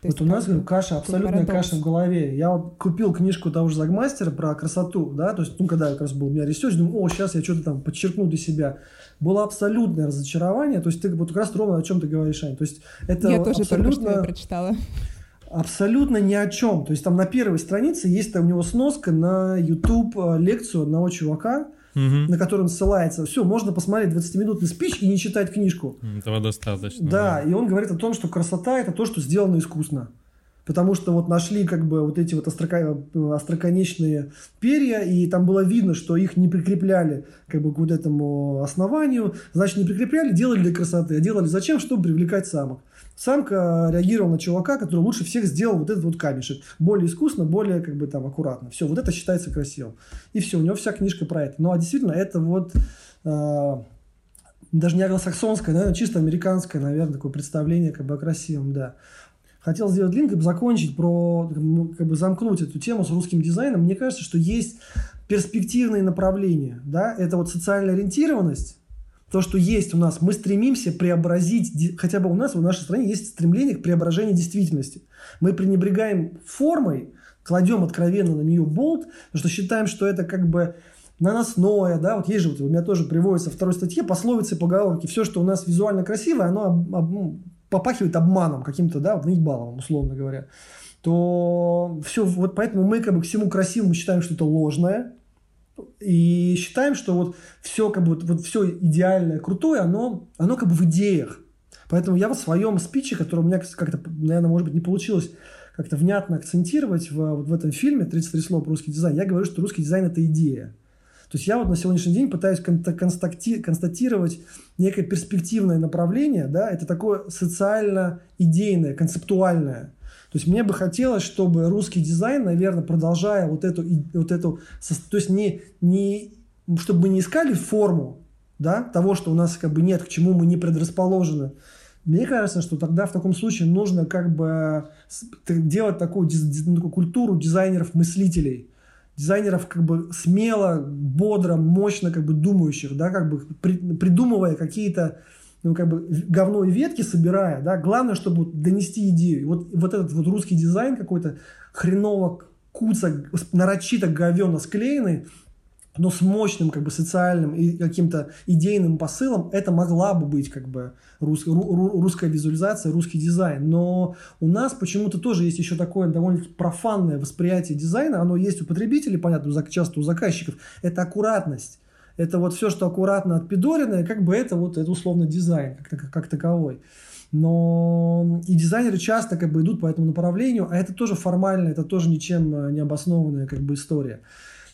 То вот у нас говорю, каша, абсолютная парадокс. каша в голове. Я вот купил книжку того же Загмайстера про красоту, да, то есть, ну, когда как раз был у меня research, думаю, о, сейчас я что-то там подчеркну для себя. Было абсолютное разочарование, то есть ты вот как раз ровно о чем ты говоришь, Ань. То есть это я тоже абсолютно... только что прочитала. Абсолютно ни о чем. То есть там на первой странице есть там у него сноска на YouTube э, лекцию одного чувака, угу. на который он ссылается. Все, можно посмотреть 20-минутный спич и не читать книжку. Этого достаточно. Да, да, и он говорит о том, что красота это то, что сделано искусно. Потому что вот нашли как бы вот эти вот острока... остроконечные перья, и там было видно, что их не прикрепляли как бы к вот этому основанию. Значит, не прикрепляли, делали для красоты. А делали зачем? Чтобы привлекать самок. Самка реагировала на чувака, который лучше всех сделал вот этот вот камешек. Более искусно, более как бы там аккуратно. Все, вот это считается красивым. И все, у него вся книжка про это. Ну, а действительно, это вот... Э, даже не англосаксонское, наверное, чисто американское, наверное, такое представление как бы о красивом, да. Хотел сделать линк и закончить про, как бы замкнуть эту тему с русским дизайном. Мне кажется, что есть перспективные направления, да, это вот социальная ориентированность, то, что есть у нас, мы стремимся преобразить, хотя бы у нас, в нашей стране есть стремление к преображению действительности. Мы пренебрегаем формой, кладем откровенно на нее болт, потому что считаем, что это как бы наносное, да, вот есть же, вот у меня тоже приводится во второй статье пословицы, поговорки, все, что у нас визуально красивое, оно об, об, ну, попахивает обманом каким-то, да, вот наебаловым, условно говоря, то все, вот поэтому мы как бы к всему красивому считаем, что это ложное, и считаем, что вот все как бы вот все идеальное, крутое, оно, оно как бы в идеях. Поэтому я в своем спиче, который у меня как-то, наверное, может быть, не получилось как-то внятно акцентировать в, вот в этом фильме «33 слова про русский дизайн», я говорю, что русский дизайн – это идея. То есть я вот на сегодняшний день пытаюсь констатировать некое перспективное направление, да, это такое социально-идейное, концептуальное – то есть мне бы хотелось, чтобы русский дизайн, наверное, продолжая вот эту, вот эту то есть не, не, чтобы мы не искали форму да, того, что у нас как бы нет, к чему мы не предрасположены. Мне кажется, что тогда в таком случае нужно как бы делать такую, такую культуру дизайнеров-мыслителей, дизайнеров как бы смело, бодро, мощно как бы думающих, да, как бы придумывая какие-то ну, как бы говно и ветки собирая, да, главное, чтобы донести идею. И вот, вот этот вот русский дизайн какой-то хреново куца, нарочито говенно склеенный, но с мощным как бы социальным и каким-то идейным посылом, это могла бы быть как бы рус, ру, русская визуализация, русский дизайн. Но у нас почему-то тоже есть еще такое довольно профанное восприятие дизайна. Оно есть у потребителей, понятно, часто у заказчиков. Это аккуратность. Это вот все, что аккуратно отпидоренное, как бы это вот это условно дизайн как, как таковой. Но и дизайнеры часто как бы идут по этому направлению, а это тоже формально, это тоже ничем э, не обоснованная как бы история.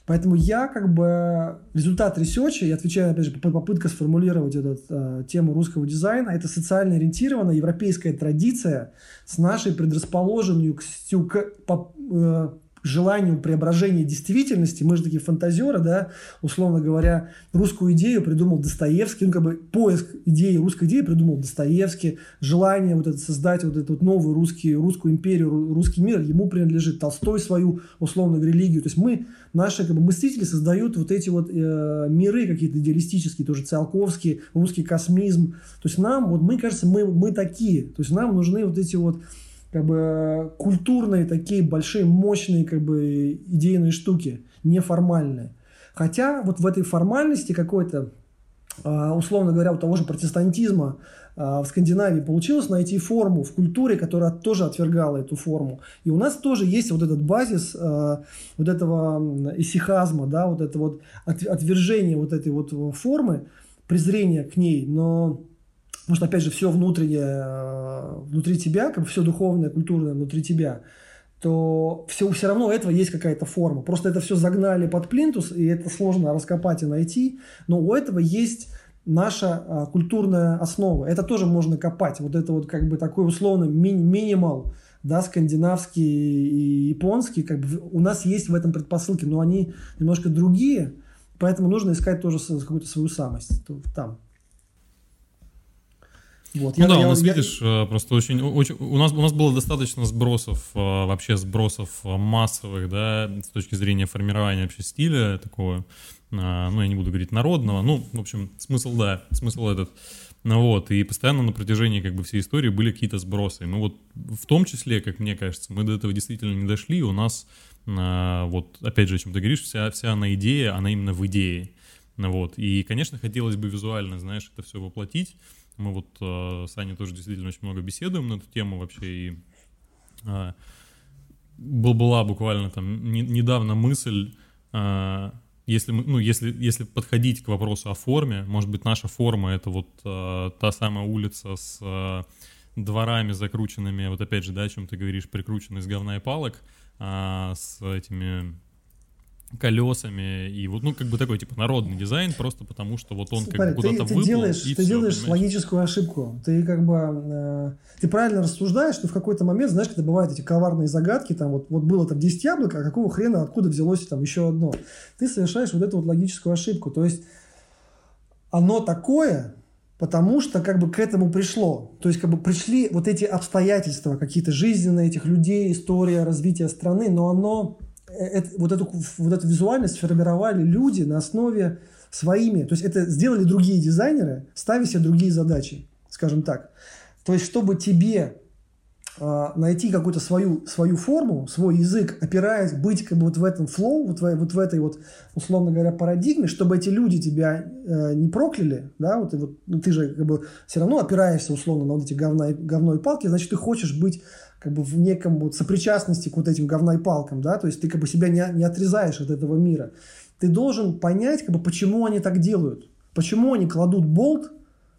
Поэтому я как бы результат research а, и отвечаю, опять же, попытка сформулировать эту э, тему русского дизайна, это социально ориентированная европейская традиция с нашей предрасположенностью к, по, э, желанию преображения действительности, мы же такие фантазеры, да, условно говоря, русскую идею придумал Достоевский, ну, как бы поиск идеи, русской идеи придумал Достоевский, желание вот это создать вот эту вот новую русский, русскую империю, русский мир, ему принадлежит. Толстой свою, условно, религию, то есть мы, наши как бы мыслители создают вот эти вот э, миры какие-то идеалистические, тоже Циолковский, русский космизм, то есть нам, вот мы, кажется, мы, мы такие, то есть нам нужны вот эти вот как бы культурные такие большие, мощные как бы идейные штуки, неформальные. Хотя вот в этой формальности какой-то, а, условно говоря, у того же протестантизма а, в Скандинавии получилось найти форму в культуре, которая тоже отвергала эту форму. И у нас тоже есть вот этот базис а, вот этого исихазма, да, вот это вот отвержение вот этой вот формы, презрение к ней, но Потому что, опять же, все внутреннее, э, внутри тебя, как бы все духовное, культурное внутри тебя, то все, все равно у этого есть какая-то форма. Просто это все загнали под плинтус, и это сложно раскопать и найти. Но у этого есть наша а, культурная основа. Это тоже можно копать. Вот это вот как бы такой условно ми- минимал, да, скандинавский и японский, как бы у нас есть в этом предпосылки, но они немножко другие, поэтому нужно искать тоже какую-то свою самость там. Вот, ну я, да, я, у нас, я... видишь, э, просто очень, очень... У, нас, у нас было достаточно сбросов, э, вообще сбросов э, массовых, да, с точки зрения формирования вообще стиля такого, ну, я не буду говорить народного, ну, в общем, смысл, да, смысл этот. Ну вот, и постоянно на протяжении как бы всей истории были какие-то сбросы. Мы вот в том числе, как мне кажется, мы до этого действительно не дошли, у нас вот, опять же, о чем ты говоришь, вся, вся она идея, она именно в идее. Вот, и, конечно, хотелось бы визуально, знаешь, это все воплотить, мы вот э, с Аней тоже действительно очень много беседуем на эту тему вообще, и э, была буквально там не, недавно мысль, э, если, мы, ну, если, если подходить к вопросу о форме, может быть, наша форма — это вот э, та самая улица с э, дворами закрученными, вот опять же, да, о чем ты говоришь, прикрученные с говна и палок, э, с этими колесами и вот ну как бы такой типа народный дизайн просто потому что вот он Смотри, как бы куда-то ты, выплыл делаешь, и ты все, делаешь понимаешь? логическую ошибку ты как бы э, ты правильно рассуждаешь что в какой-то момент знаешь когда бывают эти коварные загадки там вот вот было там 10 яблок а какого хрена откуда взялось там еще одно ты совершаешь вот эту вот логическую ошибку то есть оно такое потому что как бы к этому пришло. То есть как бы пришли вот эти обстоятельства какие-то жизненные этих людей, история развития страны, но оно это, вот, эту, вот эту визуальность формировали люди на основе своими. То есть это сделали другие дизайнеры, ставя себе другие задачи, скажем так. То есть чтобы тебе э, найти какую-то свою, свою форму, свой язык, опираясь, быть как бы вот в этом флоу, вот в, вот в этой вот, условно говоря, парадигме, чтобы эти люди тебя э, не прокляли, да, вот, и вот ну, ты же как бы все равно опираешься условно на вот эти говна, говной палки, значит, ты хочешь быть как бы в неком вот сопричастности к вот этим говной палкам, да, то есть ты как бы себя не, не отрезаешь от этого мира. Ты должен понять, как бы, почему они так делают, почему они кладут болт,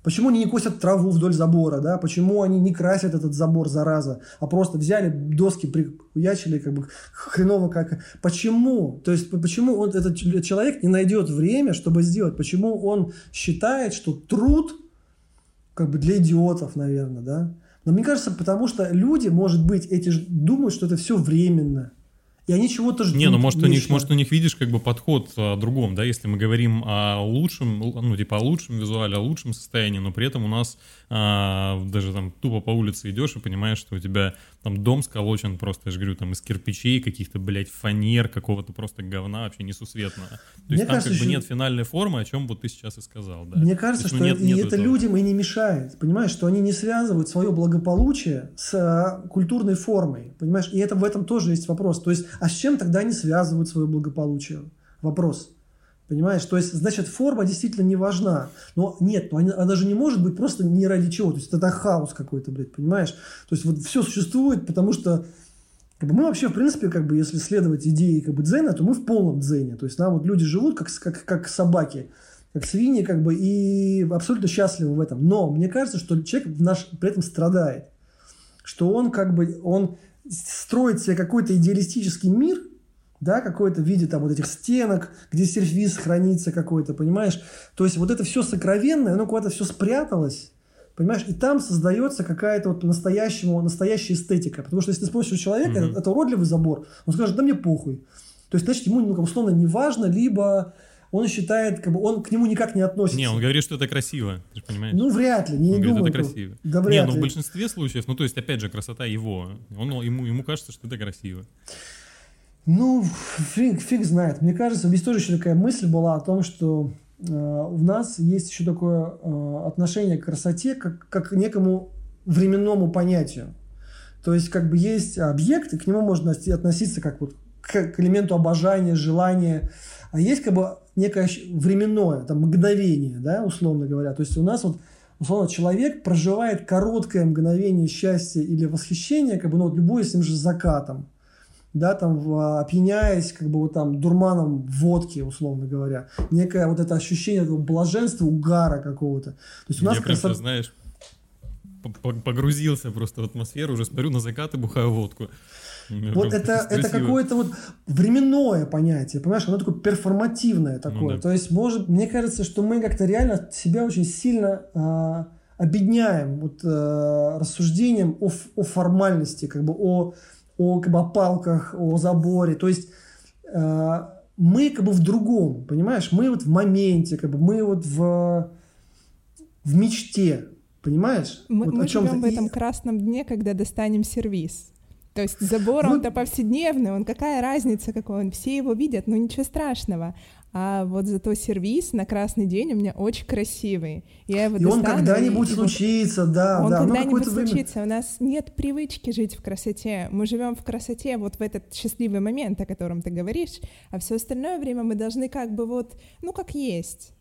почему они не косят траву вдоль забора, да, почему они не красят этот забор, зараза, а просто взяли доски, прихуячили, как бы, хреново как... Почему? То есть, почему он, этот человек не найдет время, чтобы сделать? Почему он считает, что труд, как бы, для идиотов, наверное, да? Но мне кажется, потому что люди, может быть, эти думают, что это все временно. И они чего-то ждут. Не, ну может у них, может у них видишь как бы подход о другом, да, если мы говорим о лучшем, ну типа о лучшем визуале, о лучшем состоянии, но при этом у нас а, даже там тупо по улице идешь и понимаешь, что у тебя там дом сколочен просто, я же говорю, там из кирпичей, каких-то, блядь, фанер, какого-то просто говна вообще несусветного. То Мне есть кажется, там как бы нет финальной формы, о чем вот ты сейчас и сказал, да. Мне кажется, что нет, и нет это этого. людям и не мешает, понимаешь, что они не связывают свое благополучие с а, культурной формой, понимаешь, и это в этом тоже есть вопрос. То есть, а с чем тогда они связывают свое благополучие? Вопрос. Понимаешь? То есть, значит, форма действительно не важна. Но нет, но она, она же не может быть просто ни ради чего. То есть, это хаос какой-то, блядь, понимаешь? То есть, вот все существует, потому что как бы мы вообще, в принципе, как бы, если следовать идее как бы, дзена, то мы в полном дзене. То есть, нам вот люди живут как, как, как собаки, как свиньи, как бы, и абсолютно счастливы в этом. Но мне кажется, что человек наш, при этом страдает. Что он как бы, он строит себе какой-то идеалистический мир – да, какой-то в виде там вот этих стенок, где сервис хранится какой-то, понимаешь? То есть вот это все сокровенное, оно куда-то все спряталось, понимаешь? И там создается какая-то вот настоящему, настоящая эстетика. Потому что если ты спросишь у человека, mm-hmm. это, это уродливый забор, он скажет, да мне похуй. То есть, значит, ему ну, условно не важно, либо он считает, как бы он к нему никак не относится. Не, он говорит, что это красиво, ты же понимаешь? Ну, вряд ли, не, он не говорит, думаю. это красиво. Да, не, вряд ну ли. в большинстве случаев, ну то есть, опять же, красота его. Он, ему, ему кажется, что это красиво. Ну, фиг, фиг знает. Мне кажется, здесь тоже еще такая мысль была о том, что э, у нас есть еще такое э, отношение к красоте, как, как к некому временному понятию. То есть, как бы есть объект, и к нему можно относиться как вот к, к элементу обожания, желания. А есть как бы некое временное, там, мгновение, да, условно говоря. То есть, у нас вот условно, человек проживает короткое мгновение счастья или восхищения, как бы, ну, вот любое с ним же закатом да, там, опьяняясь, как бы, вот там, дурманом водки, условно говоря. Некое вот это ощущение этого блаженства, угара какого-то. То есть у нас Я прям сейчас, знаешь, погрузился просто в атмосферу, уже смотрю на закат и бухаю водку. Вот это, это какое-то вот временное понятие, понимаешь, оно такое перформативное такое. Ну, да. То есть, может, мне кажется, что мы как-то реально себя очень сильно э, обедняем вот э, рассуждением о, о формальности, как бы о о, как бы, о палках, о заборе. То есть э, мы как бы в другом, понимаешь? Мы вот в моменте, как бы мы вот в, в мечте, понимаешь? Мы, вот мы живем в этом и... красном дне, когда достанем сервис. То есть забор, ну, он-то повседневный, он какая разница какой он, все его видят, но ничего страшного. А вот зато сервис на красный день у меня очень красивый. Я его и он когда-нибудь случится, вот... да. Он да, когда-нибудь случится. Время... У нас нет привычки жить в красоте. Мы живем в красоте вот в этот счастливый момент, о котором ты говоришь, а все остальное время мы должны как бы вот, ну как есть.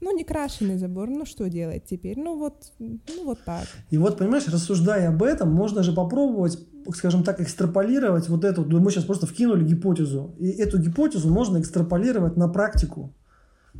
Ну, не крашеный забор, ну что делать теперь? Ну вот, ну вот так. И вот, понимаешь, рассуждая об этом, можно же попробовать, скажем так, экстраполировать вот эту, мы сейчас просто вкинули гипотезу, и эту гипотезу можно экстраполировать на практику.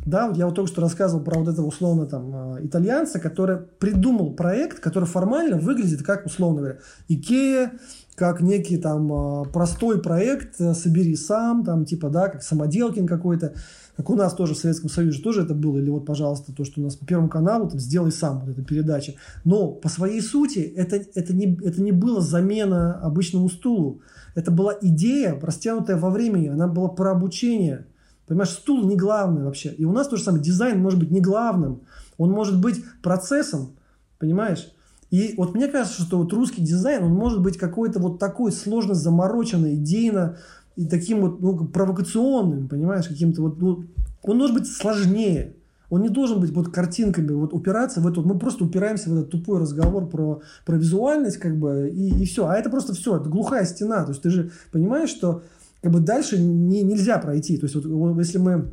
Да, вот я вот только что рассказывал про вот этого условно там э, итальянца, который придумал проект, который формально выглядит как, условно говоря, Икея, как некий там э, простой проект «собери сам», там типа, да, как самоделкин какой-то как у нас тоже в Советском Союзе тоже это было, или вот, пожалуйста, то, что у нас по Первому каналу, там, сделай сам, вот эта передача. Но по своей сути это, это, не, это не было замена обычному стулу. Это была идея, растянутая во времени, она была про обучение. Понимаешь, стул не главный вообще. И у нас то же самое, дизайн может быть не главным, он может быть процессом, понимаешь? И вот мне кажется, что вот русский дизайн, он может быть какой-то вот такой сложно замороченный, идейно и таким вот ну, провокационным, понимаешь, каким-то вот, ну, он должен быть сложнее. Он не должен быть вот картинками вот упираться в эту, мы просто упираемся в этот тупой разговор про, про визуальность, как бы, и, и все. А это просто все, это глухая стена. То есть ты же понимаешь, что как бы дальше не, нельзя пройти. То есть вот, если мы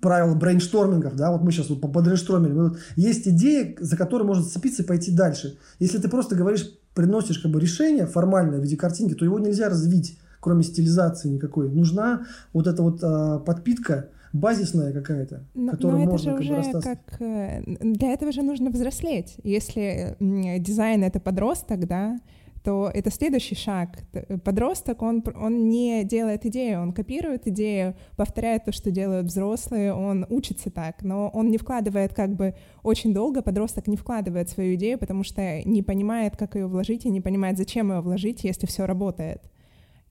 правила brainstorming ов, да, вот мы сейчас вот по brainstorm или, вот, есть идея, за которой можно зацепиться и пойти дальше. Если ты просто говоришь, приносишь как бы решение формальное в виде картинки, то его нельзя развить кроме стилизации никакой. Нужна вот эта вот а, подпитка базисная какая-то, но, которую но это можно же уже как бы как э, для этого же нужно взрослеть. Если дизайн это подросток, да, то это следующий шаг. Подросток, он, он не делает идею, он копирует идею, повторяет то, что делают взрослые, он учится так, но он не вкладывает как бы очень долго, подросток не вкладывает свою идею, потому что не понимает, как ее вложить, и не понимает, зачем ее вложить, если все работает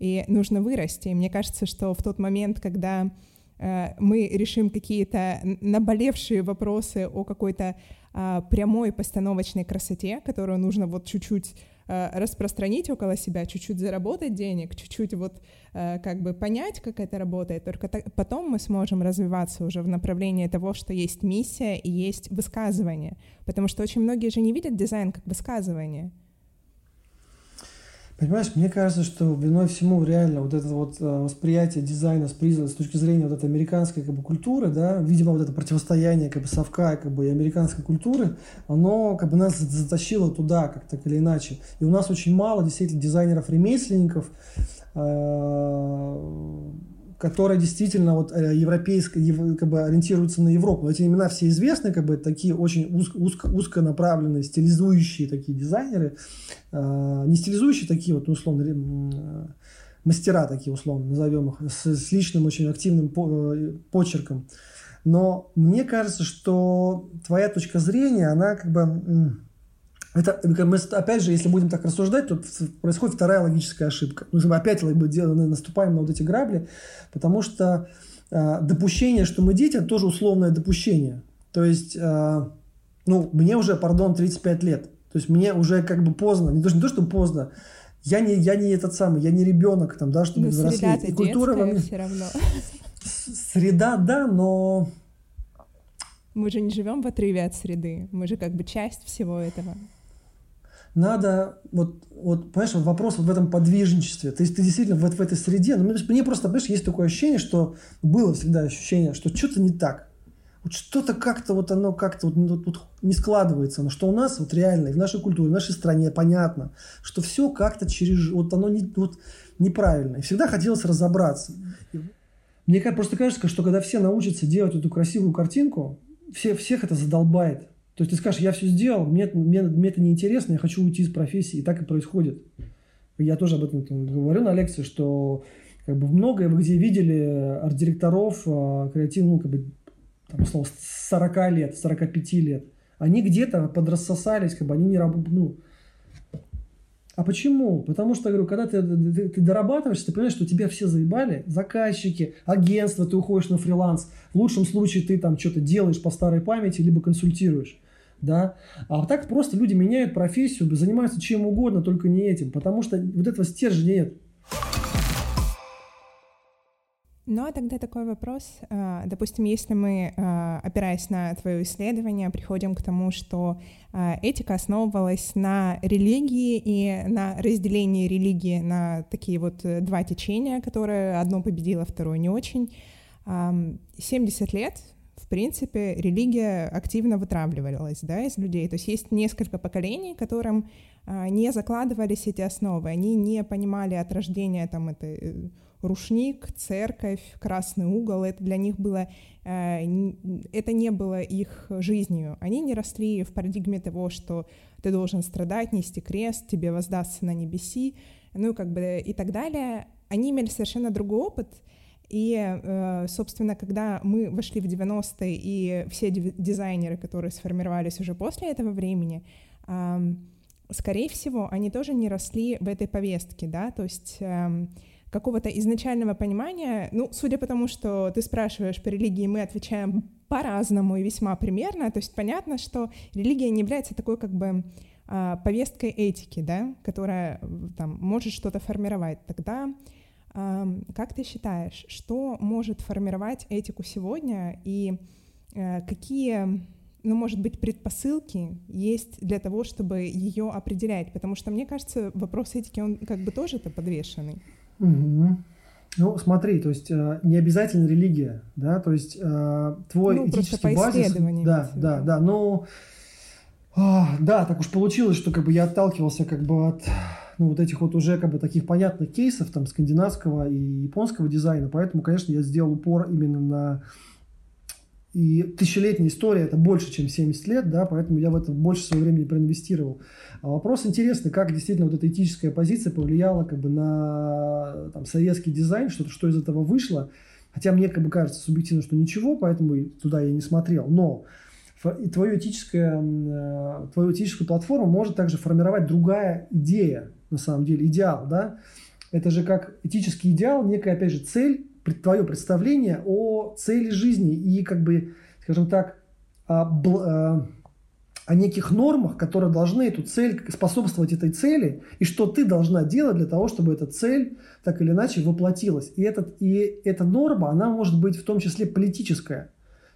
и нужно вырасти. И мне кажется, что в тот момент, когда э, мы решим какие-то наболевшие вопросы о какой-то э, прямой постановочной красоте, которую нужно вот чуть-чуть э, распространить около себя, чуть-чуть заработать денег, чуть-чуть вот э, как бы понять, как это работает, только так, потом мы сможем развиваться уже в направлении того, что есть миссия и есть высказывание, потому что очень многие же не видят дизайн как высказывание. Понимаешь, мне кажется, что виной всему реально вот это вот э, восприятие дизайна с, приза, с точки зрения вот этой американской как бы, культуры, да, видимо, вот это противостояние как бы совка как бы, и американской культуры, оно как бы нас затащило туда, как так или иначе. И у нас очень мало действительно дизайнеров-ремесленников, которые действительно вот э, европейско, как бы ориентируются на Европу. Эти имена все известны, как бы такие очень узко, узко, узконаправленные, стилизующие такие дизайнеры, э, не стилизующие такие вот, условно, э, мастера такие, условно, назовем их, с, с личным очень активным по, э, почерком. Но мне кажется, что твоя точка зрения, она как бы это, мы, опять же, если будем так рассуждать, то происходит вторая логическая ошибка. Мы опять наступаем на вот эти грабли, потому что э, допущение, что мы дети, это тоже условное допущение. То есть, э, ну, мне уже, пардон, 35 лет. То есть, мне уже как бы поздно, не то, не то что поздно, я не, я не этот самый, я не ребенок, там, да, чтобы ну, взрослеть. И культура во мне... все равно. Среда, да, но... Мы же не живем в отрыве от среды, мы же как бы часть всего этого надо, вот, вот понимаешь, вот вопрос вот в этом подвижничестве. То есть ты действительно вот в этой среде, ну, мне просто, понимаешь, есть такое ощущение, что было всегда ощущение, что что-то не так. Вот что-то как-то вот оно как-то вот, вот, вот не складывается. Но что у нас вот реально в нашей культуре, в нашей стране понятно, что все как-то через... Вот оно не, вот, неправильно. И всегда хотелось разобраться. Мне просто кажется, что когда все научатся делать эту красивую картинку, все, всех это задолбает. То есть ты скажешь, я все сделал, мне, мне, мне это неинтересно, я хочу уйти из профессии. И так и происходит. Я тоже об этом говорю на лекции, что как бы многое вы где видели арт-директоров а, креативных, ну, как бы, там, условно, 40 лет, 45 лет. Они где-то подрассосались, как бы они не работают, ну, а почему? Потому что, говорю, когда ты, ты, ты дорабатываешь, ты понимаешь, что тебя все заебали, заказчики, агентство, ты уходишь на фриланс. В лучшем случае ты там что-то делаешь по старой памяти, либо консультируешь. Да? А так просто люди меняют профессию, занимаются чем угодно, только не этим, потому что вот этого стержня нет. Ну, а тогда такой вопрос. А, допустим, если мы, а, опираясь на твое исследование, приходим к тому, что а, этика основывалась на религии и на разделении религии на такие вот э, два течения, которые одно победило, второе не очень. 70 лет, принципе, религия активно вытравливалась да, из людей. То есть есть несколько поколений, которым не закладывались эти основы, они не понимали от рождения там, этой э, рушник, церковь, красный угол, это для них было, э, это не было их жизнью. Они не росли в парадигме того, что ты должен страдать, нести крест, тебе воздастся на небеси, ну как бы и так далее. Они имели совершенно другой опыт, и, э, собственно, когда мы вошли в 90-е, и все дизайнеры, которые сформировались уже после этого времени, скорее всего, они тоже не росли в этой повестке, да, то есть эм, какого-то изначального понимания, ну, судя по тому, что ты спрашиваешь по религии, мы отвечаем по-разному и весьма примерно, то есть понятно, что религия не является такой как бы а, повесткой этики, да, которая там может что-то формировать. Тогда как ты считаешь, что может формировать этику сегодня и э, какие ну, может быть, предпосылки есть для того, чтобы ее определять? Потому что, мне кажется, вопрос этики, он как бы тоже это подвешенный. Угу. Ну, смотри, то есть э, не обязательно религия, да, то есть э, твой ну, этический базис, да, да, да, но э, да, так уж получилось, что как бы я отталкивался как бы от ну, вот этих вот уже как бы таких понятных кейсов там скандинавского и японского дизайна, поэтому, конечно, я сделал упор именно на и тысячелетняя история – это больше, чем 70 лет, да, поэтому я в это больше своего времени проинвестировал. А вопрос интересный, как действительно вот эта этическая позиция повлияла как бы на там, советский дизайн, что, что из этого вышло. Хотя мне как бы кажется субъективно, что ничего, поэтому туда я не смотрел. Но и твою, этическое, э, твою этическую платформу может также формировать другая идея, на самом деле, идеал, да. Это же как этический идеал, некая, опять же, цель, твое представление о цели жизни и, как бы, скажем так, о, о, о неких нормах, которые должны эту цель, способствовать этой цели, и что ты должна делать для того, чтобы эта цель так или иначе воплотилась. И, этот, и эта норма, она может быть в том числе политическая.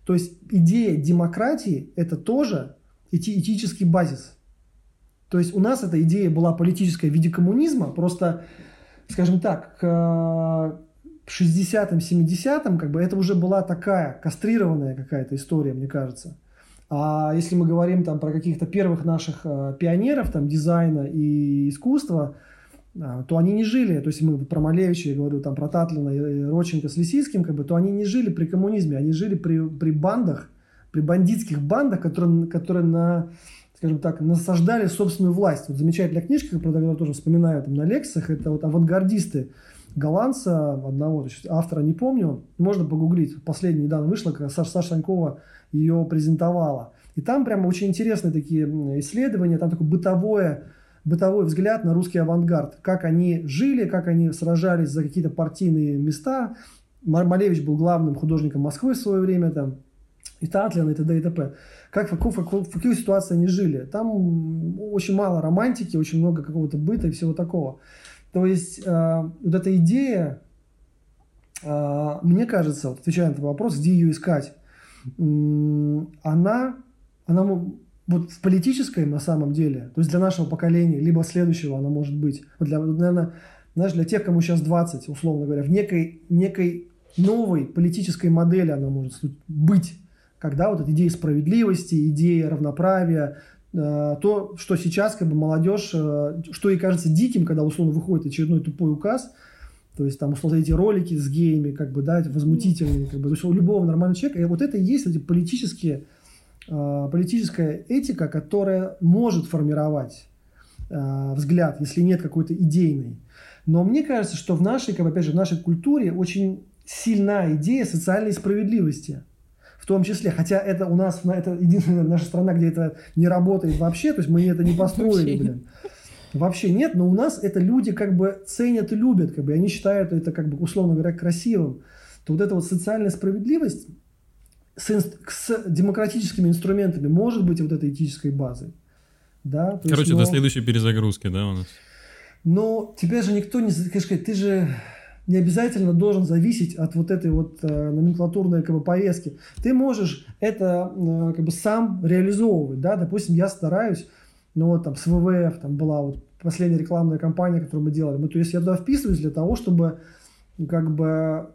То есть идея демократии – это тоже эти, этический базис. То есть у нас эта идея была политическая в виде коммунизма, просто, скажем так, к 60-м, 70-м, как бы это уже была такая кастрированная какая-то история, мне кажется. А если мы говорим там про каких-то первых наших э, пионеров там дизайна и искусства, э, то они не жили, то есть мы про Малевича, я говорю там про Татлина и Роченко с Лисицким, как бы, то они не жили при коммунизме, они жили при, при бандах, при бандитских бандах, которые, которые на, скажем так, насаждали собственную власть. Вот замечательная книжка, про которую тоже вспоминаю там, на лекциях, это вот авангардисты голландца одного, то есть автора не помню, можно погуглить, последняя недавно вышла, как Саша, Саша ее презентовала. И там прямо очень интересные такие исследования, там такое бытовое, бытовой взгляд на русский авангард, как они жили, как они сражались за какие-то партийные места. Малевич был главным художником Москвы в свое время, там, и Татлин, и т.д. и т.п. Как, в, в, в, в какой ситуации они жили. Там очень мало романтики, очень много какого-то быта и всего такого. То есть э, вот эта идея, э, мне кажется, вот отвечая на этот вопрос, где ее искать, э, она, она вот в политической на самом деле, то есть для нашего поколения, либо следующего она может быть, вот для, наверное, знаешь, для тех, кому сейчас 20, условно говоря, в некой, некой новой политической модели она может быть, когда вот эта идея справедливости, идея равноправия, Э, то, что сейчас как бы молодежь, э, что ей кажется диким, когда условно выходит очередной тупой указ, то есть там условно эти ролики с геями, как бы, да, возмутительные, как бы, то есть у любого нормального человека, и вот это и есть эти политические, э, политическая этика, которая может формировать взгляд, если нет какой-то идейной. Но мне кажется, что в нашей, как бы, опять же, в нашей культуре очень сильна идея социальной справедливости – в том числе, хотя это у нас, это единственная наша страна, где это не работает вообще, то есть мы это не построили, вообще. блин. Вообще нет, но у нас это люди как бы ценят и любят, как бы, и они считают это, как бы, условно говоря, красивым. То вот эта вот социальная справедливость с, с демократическими инструментами может быть вот этой этической базой. Да? То Короче, есть, но... до следующей перезагрузки, да, у нас? Но тебя же никто не... Ты же не обязательно должен зависеть от вот этой вот э, номенклатурной как бы, повестки. Ты можешь это э, как бы сам реализовывать, да, допустим, я стараюсь, ну вот там с ВВФ, там была вот последняя рекламная кампания, которую мы делали, ну, то есть я туда вписываюсь для того, чтобы как бы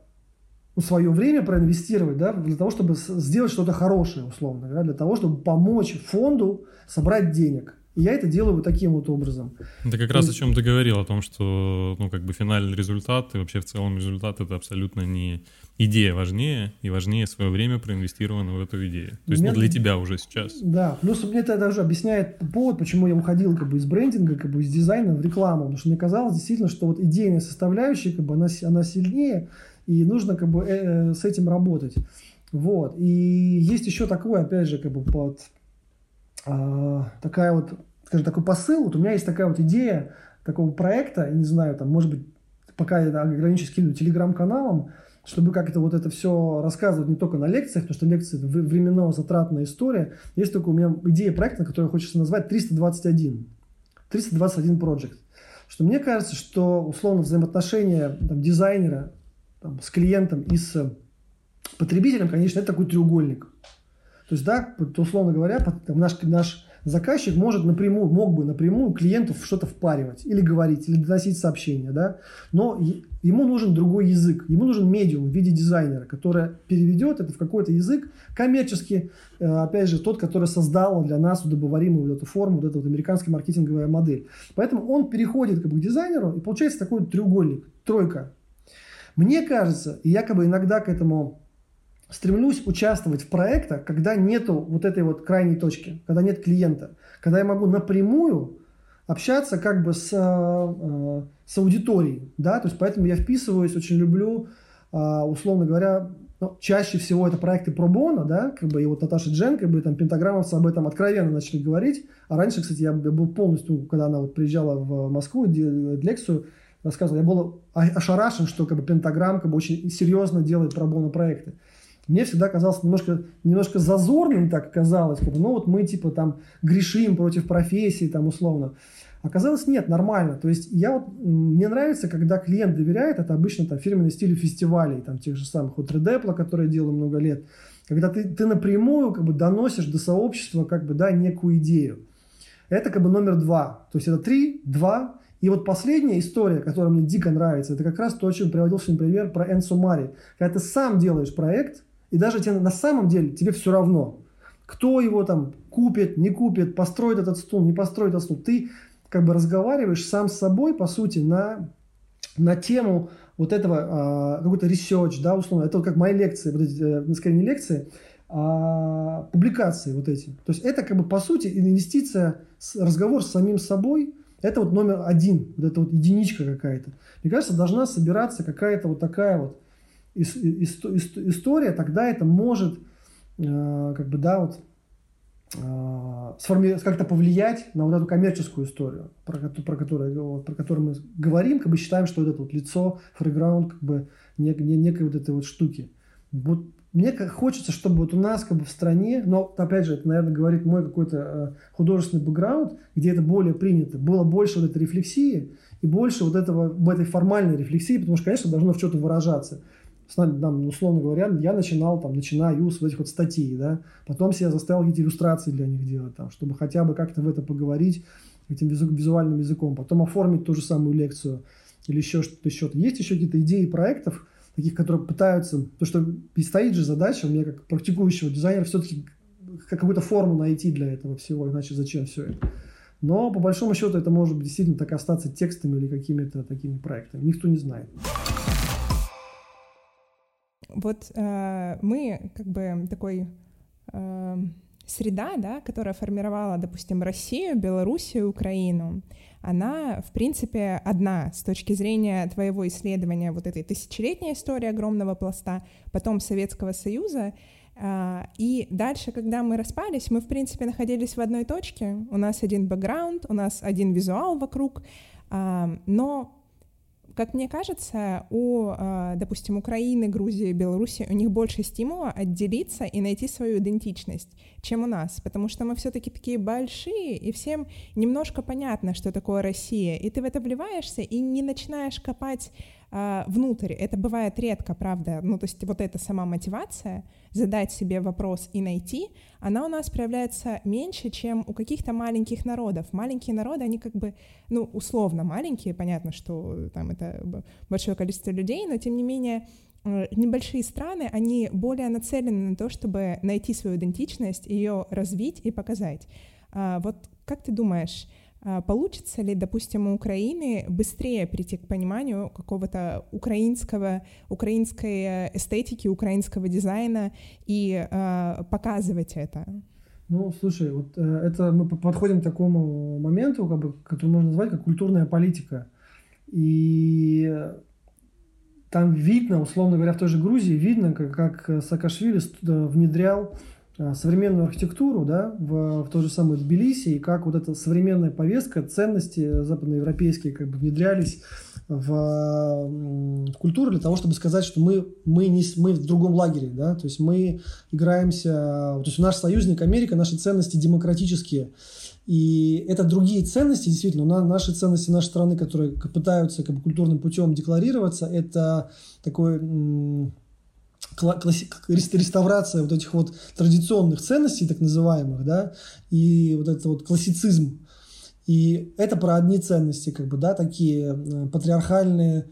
ну, свое время проинвестировать, да, для того, чтобы сделать что-то хорошее, условно, да, для того, чтобы помочь фонду собрать денег. И я это делаю вот таким вот образом. Это как раз есть... о чем ты говорил, о том, что, ну, как бы финальный результат и вообще в целом результат это абсолютно не идея важнее, и важнее свое время проинвестировано в эту идею. То есть, меня... ну, для тебя уже сейчас. Да, плюс мне это даже объясняет повод, почему я уходил как бы из брендинга, как бы из дизайна в рекламу, потому что мне казалось действительно, что вот идейная составляющая, как бы она, она сильнее, и нужно как бы э, э, с этим работать. Вот. И есть еще такое, опять же, как бы под такая вот, скажем, такой посыл. Вот у меня есть такая вот идея такого проекта, не знаю, там, может быть, пока я ограничусь каким-то телеграм-каналом, чтобы как-то вот это все рассказывать не только на лекциях, потому что лекции это временно затратная история. Есть только у меня идея проекта, который хочется назвать 321. 321 Project. Что мне кажется, что условно взаимоотношения там, дизайнера там, с клиентом и с потребителем, конечно, это такой треугольник. То есть, да, условно говоря, наш, наш заказчик может напрямую, мог бы напрямую клиенту что-то впаривать или говорить, или доносить сообщения, да, но ему нужен другой язык, ему нужен медиум в виде дизайнера, который переведет это в какой-то язык коммерческий, э, опять же, тот, который создал для нас удобоваримую вот эту форму, вот эту вот американская маркетинговая модель. Поэтому он переходит как бы к дизайнеру, и получается такой треугольник, тройка. Мне кажется, и якобы иногда к этому стремлюсь участвовать в проектах, когда нету вот этой вот крайней точки, когда нет клиента, когда я могу напрямую общаться как бы с, э, с аудиторией, да, то есть поэтому я вписываюсь, очень люблю, э, условно говоря, ну, чаще всего это проекты пробона, да, как бы и вот Наташа Джен, как бы там пентаграммовцы об этом откровенно начали говорить, а раньше, кстати, я был полностью, когда она вот приезжала в Москву, лекцию рассказывал, я был ошарашен, что как бы пентаграмм как бы очень серьезно делает пробона проекты мне всегда казалось немножко, немножко зазорным, так казалось, как ну вот мы типа там грешим против профессии, там условно. Оказалось, нет, нормально. То есть я вот, мне нравится, когда клиент доверяет, это обычно там фирменный стиль фестивалей, там тех же самых вот Редепла, которые я делаю много лет, когда ты, ты напрямую как бы доносишь до сообщества как бы, да, некую идею. Это как бы номер два. То есть это три, два. И вот последняя история, которая мне дико нравится, это как раз то, о чем приводил сегодня пример про Энсо Мари. Когда ты сам делаешь проект, и даже тебе на самом деле тебе все равно, кто его там купит, не купит, построит этот стул, не построит этот стул. Ты как бы разговариваешь сам с собой, по сути, на, на тему вот этого, э, какой-то research, да, условно. Это вот как мои лекции, вот эти, э, скорее не лекции, а публикации вот эти. То есть это как бы по сути инвестиция, разговор с самим собой, это вот номер один, вот это вот единичка какая-то. Мне кажется, должна собираться какая-то вот такая вот история, тогда это может э, как бы, да, вот э, как-то повлиять на вот эту коммерческую историю, про, про, которую, про которую мы говорим, как бы считаем, что это вот лицо, фрейграунд, как бы нек, некой вот этой вот штуки. Вот мне хочется, чтобы вот у нас как бы в стране, но опять же, это, наверное, говорит мой какой-то э, художественный бэкграунд, где это более принято, было больше вот этой рефлексии и больше вот этого, в этой формальной рефлексии, потому что, конечно, должно в чем-то выражаться. Там, условно говоря, я начинал, там, начинаю с этих вот статей, да, потом себя заставил какие-то иллюстрации для них делать, там, чтобы хотя бы как-то в это поговорить этим визуальным языком, потом оформить ту же самую лекцию или еще что-то еще. Есть еще какие-то идеи проектов, таких, которые пытаются, то что стоит же задача у меня как практикующего дизайнера все-таки какую-то форму найти для этого всего, иначе зачем все это. Но по большому счету это может действительно так остаться текстами или какими-то такими проектами. Никто не знает. Вот э, мы как бы такой э, среда, да, которая формировала, допустим, Россию, Белоруссию, Украину, она, в принципе, одна с точки зрения твоего исследования вот этой тысячелетней истории огромного пласта, потом Советского Союза, а, и дальше, когда мы распались, мы, в принципе, находились в одной точке. У нас один бэкграунд, у нас один визуал вокруг, а, но как мне кажется, у, а, допустим, Украины, Грузии, Беларуси, у них больше стимула отделиться и найти свою идентичность, чем у нас, потому что мы все-таки такие большие, и всем немножко понятно, что такое Россия, и ты в это вливаешься и не начинаешь копать внутрь. Это бывает редко, правда. Ну, то есть вот эта сама мотивация задать себе вопрос и найти, она у нас проявляется меньше, чем у каких-то маленьких народов. Маленькие народы, они как бы, ну, условно маленькие, понятно, что там это большое количество людей, но тем не менее э, небольшие страны, они более нацелены на то, чтобы найти свою идентичность, ее развить и показать. А, вот как ты думаешь, а получится ли, допустим, у Украины быстрее прийти к пониманию какого-то украинского, украинской э, эстетики, украинского дизайна и э, показывать это? Ну, слушай, вот э, это мы подходим к такому моменту, как бы, который можно назвать как культурная политика. И там видно, условно говоря, в той же Грузии видно, как, как Саакашвили внедрял Э, современную архитектуру да, в, в то же самое Тбилиси, и как вот эта современная повестка, ценности западноевропейские как бы внедрялись в, в культуру для того, чтобы сказать, что мы, мы, не, мы в другом лагере, да, то есть мы играемся, то есть наш союзник Америка, наши ценности демократические, и это другие ценности, действительно, наши ценности нашей страны, которые пытаются как бы, культурным путем декларироваться, это такой реставрация вот этих вот традиционных ценностей, так называемых, да, и вот этот вот классицизм. И это про одни ценности, как бы, да, такие э, патриархальные.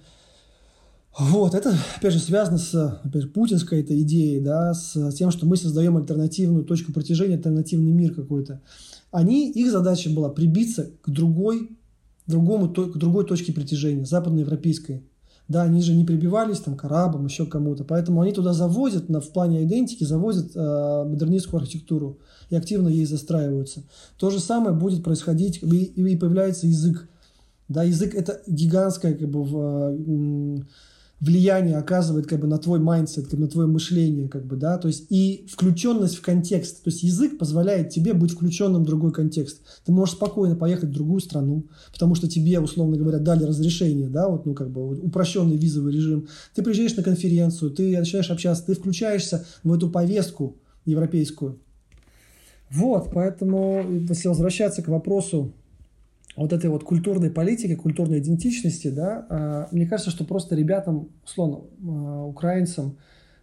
Вот, это, опять же, связано с, опять же, путинской этой идеей, да, с тем, что мы создаем альтернативную точку притяжения, альтернативный мир какой-то. Они, их задача была прибиться к другой, другому, к другой точке притяжения, западноевропейской. Да, они же не прибивались там к арабам, еще кому-то. Поэтому они туда завозят, на, в плане айдентики, завозят э, модернистскую архитектуру и активно ей застраиваются. То же самое будет происходить, и, и появляется язык. Да, язык это гигантская как бы в, влияние оказывает как бы на твой mindset, как бы, на твое мышление, как бы, да, то есть и включенность в контекст, то есть язык позволяет тебе быть включенным в другой контекст. Ты можешь спокойно поехать в другую страну, потому что тебе, условно говоря, дали разрешение, да, вот, ну, как бы, упрощенный визовый режим. Ты приезжаешь на конференцию, ты начинаешь общаться, ты включаешься в эту повестку европейскую. Вот, поэтому, если возвращаться к вопросу вот этой вот культурной политики, культурной идентичности, да, а, мне кажется, что просто ребятам, условно, а, украинцам,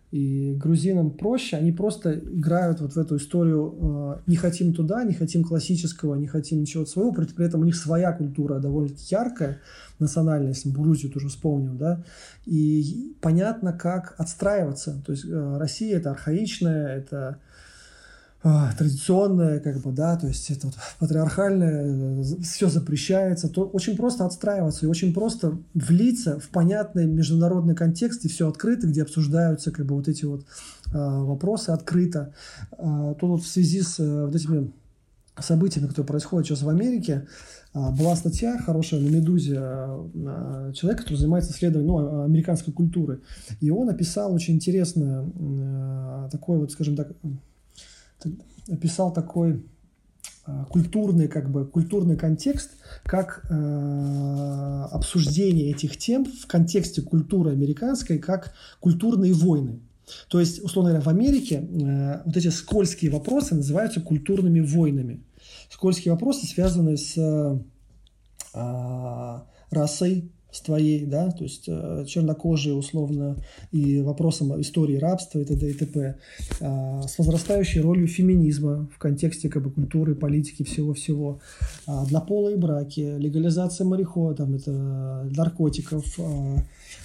И грузинам проще, они просто играют вот в эту историю э, «не хотим туда, не хотим классического, не хотим ничего своего», при, при этом у них своя культура довольно яркая, национальная, если Грузию тоже вспомним, да, и понятно, как отстраиваться. То есть Россия – это архаичная, это а, традиционное, как бы, да, то есть это вот патриархальное, все запрещается, то очень просто отстраиваться и очень просто влиться в понятный международный контекст, и все открыто, где обсуждаются как бы вот эти вот а, вопросы открыто. А, то вот в связи с а, вот этими событиями, которые происходят сейчас в Америке, а, была статья хорошая на «Медузе» а, человек, который занимается исследованием ну, американской культуры. И он описал очень интересно такой вот, скажем так, описал такой а, культурный, как бы, культурный контекст, как э, обсуждение этих тем в контексте культуры американской, как культурные войны. То есть, условно говоря, в Америке э, вот эти скользкие вопросы называются культурными войнами. Скользкие вопросы связаны с э, расой, с твоей, да, то есть э, чернокожие условно и вопросом истории рабства и т.д. и т.п. Э, с возрастающей ролью феминизма в контексте как бы культуры, политики, всего-всего. Э, однополые браки, легализация марихуаны, там это наркотиков, э,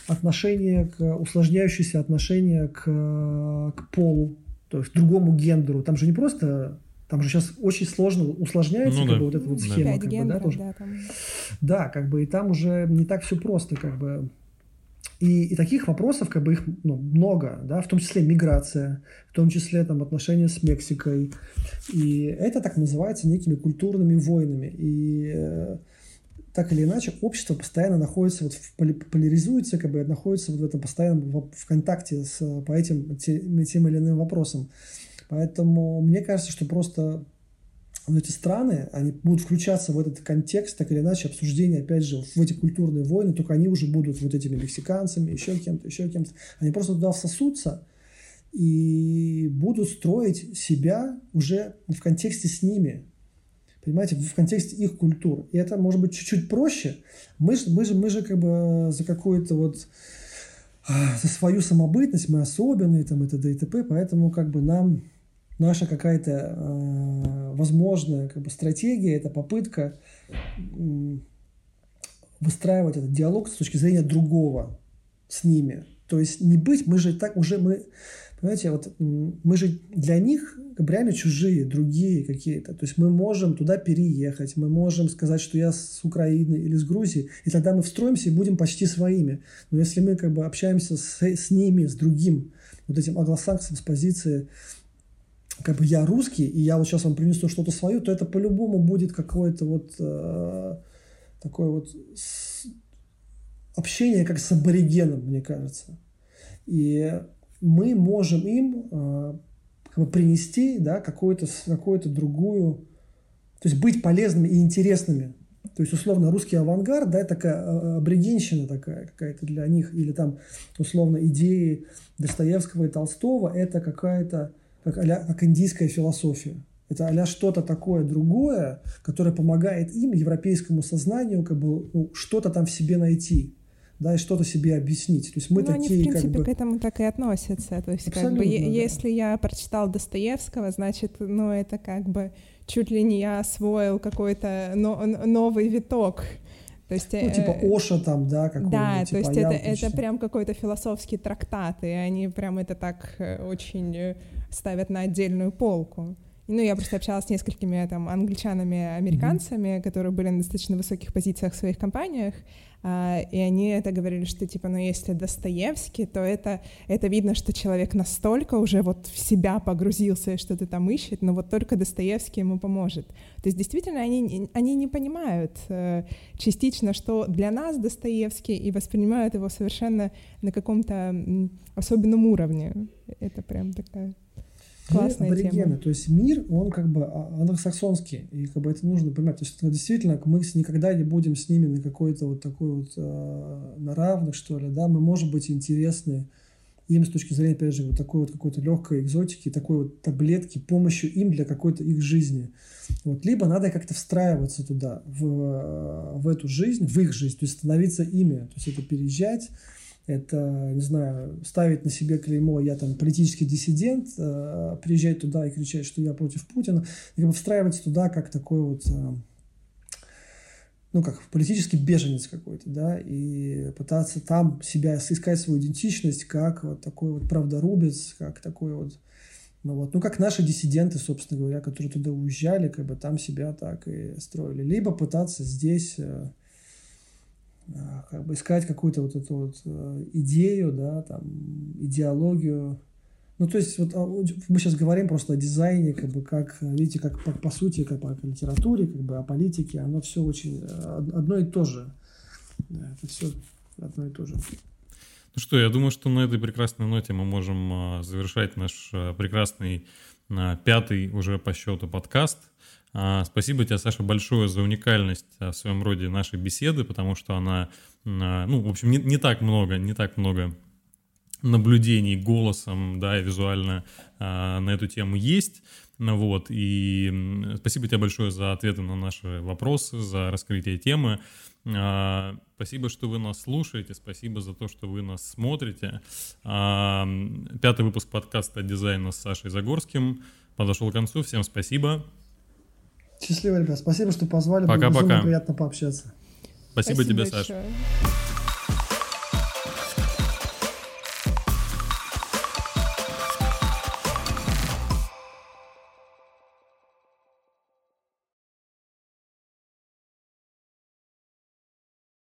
отношение к усложняющееся отношение к, к полу, то есть другому гендеру. Там же не просто там же сейчас очень сложно усложняется ну, как да. бы, вот эта вот схема. Как бы, да, тоже. Да, там... да, как бы и там уже не так все просто, как бы. И, и таких вопросов, как бы их ну, много, да, в том числе миграция, в том числе там отношения с Мексикой. И это так называется некими культурными войнами. И э, так или иначе общество постоянно находится, вот в, поляризуется, как бы находится вот в этом постоянном в, в контакте с, по этим тем, тем или иным вопросам. Поэтому мне кажется, что просто вот эти страны, они будут включаться в этот контекст, так или иначе, обсуждение, опять же, в эти культурные войны, только они уже будут вот этими мексиканцами, еще кем-то, еще кем-то. Они просто туда всосутся и будут строить себя уже в контексте с ними. Понимаете, в контексте их культур. И это может быть чуть-чуть проще. Мы же, мы же, мы же как бы за какую-то вот а, за свою самобытность, мы особенные там и т.д. и т.п., поэтому как бы нам наша какая-то э, возможная как бы, стратегия, это попытка э, выстраивать этот диалог с точки зрения другого с ними. То есть не быть, мы же так уже, мы, понимаете, вот мы же для них как бы реально чужие, другие какие-то. То есть мы можем туда переехать, мы можем сказать, что я с Украины или с Грузии, и тогда мы встроимся и будем почти своими. Но если мы как бы общаемся с, с ними, с другим, вот этим англосаксом с позиции как бы я русский, и я вот сейчас вам принесу что-то свое, то это по-любому будет какое-то вот э, такое вот с, общение как с аборигеном, мне кажется. И мы можем им э, как бы принести да, какую-то какую другую, то есть быть полезными и интересными. То есть, условно, русский авангард, да, такая э, аборигенщина такая какая-то для них, или там, условно, идеи Достоевского и Толстого, это какая-то как, а как индийская философия. Это а что-то такое другое, которое помогает им, европейскому сознанию, как бы ну, что-то там в себе найти да, и что-то себе объяснить. То есть мы ну, такие, они, в принципе, как бы... к этому так и относятся. То есть, Абсолютно, как бы, да. если я прочитал Достоевского, значит, ну, это как бы чуть ли не я освоил какой-то но- новый виток то есть, ну, типа э, Оша там, да, какой Да, типа, то есть это, это прям какой-то философский трактат, и они прям это так э, очень э, ставят на отдельную полку. Ну, я просто общалась с несколькими там англичанами, американцами, mm-hmm. которые были на достаточно высоких позициях в своих компаниях, а, и они это говорили, что типа, ну если Достоевский, то это, это видно, что человек настолько уже вот в себя погрузился и что-то там ищет, но вот только Достоевский ему поможет. То есть действительно они, они не понимают э, частично, что для нас Достоевский, и воспринимают его совершенно на каком-то особенном уровне. Это прям такая Классная аборигены, тема. то есть мир, он как бы а, англосаксонский, и как бы это нужно понимать. То есть действительно мы никогда не будем с ними на какой-то вот такой вот э, на равных, что ли, да, мы можем быть интересны им с точки зрения, опять же, вот такой вот какой-то легкой экзотики, такой вот таблетки, помощью им для какой-то их жизни. Вот. Либо надо как-то встраиваться туда, в, в эту жизнь, в их жизнь, то есть становиться ими, то есть это переезжать, это, не знаю, ставить на себе клеймо, я там политический диссидент, э, приезжать туда и кричать, что я против Путина, и как бы встраиваться туда как такой вот, э, ну, как политический беженец какой-то, да, и пытаться там себя, искать свою идентичность как вот такой вот правдорубец, как такой вот, ну вот, ну, как наши диссиденты, собственно говоря, которые туда уезжали, как бы там себя так и строили. Либо пытаться здесь э, как бы искать какую-то вот эту вот э, идею, да, там, идеологию. Ну, то есть, вот а, мы сейчас говорим просто о дизайне, как бы, как, видите, как по, по сути, как по литературе, как бы о политике, оно все очень э, одно и то же. Да, это все одно и то же. Ну что, я думаю, что на этой прекрасной ноте мы можем а, завершать наш прекрасный пятый уже по счету подкаст. А, спасибо тебе, Саша, большое за уникальность а, в своем роде нашей беседы, потому что она, а, ну, в общем, не, не так много, не так много наблюдений голосом, да, и визуально на эту тему есть. Вот, и спасибо тебе большое за ответы на наши вопросы, за раскрытие темы. Спасибо, что вы нас слушаете, спасибо за то, что вы нас смотрите. Пятый выпуск подкаста «Дизайна» с Сашей Загорским подошел к концу. Всем спасибо. Счастливо, ребят. Спасибо, что позвали. Пока-пока. приятно пообщаться. Спасибо, Спасибо тебе, большое. Саша.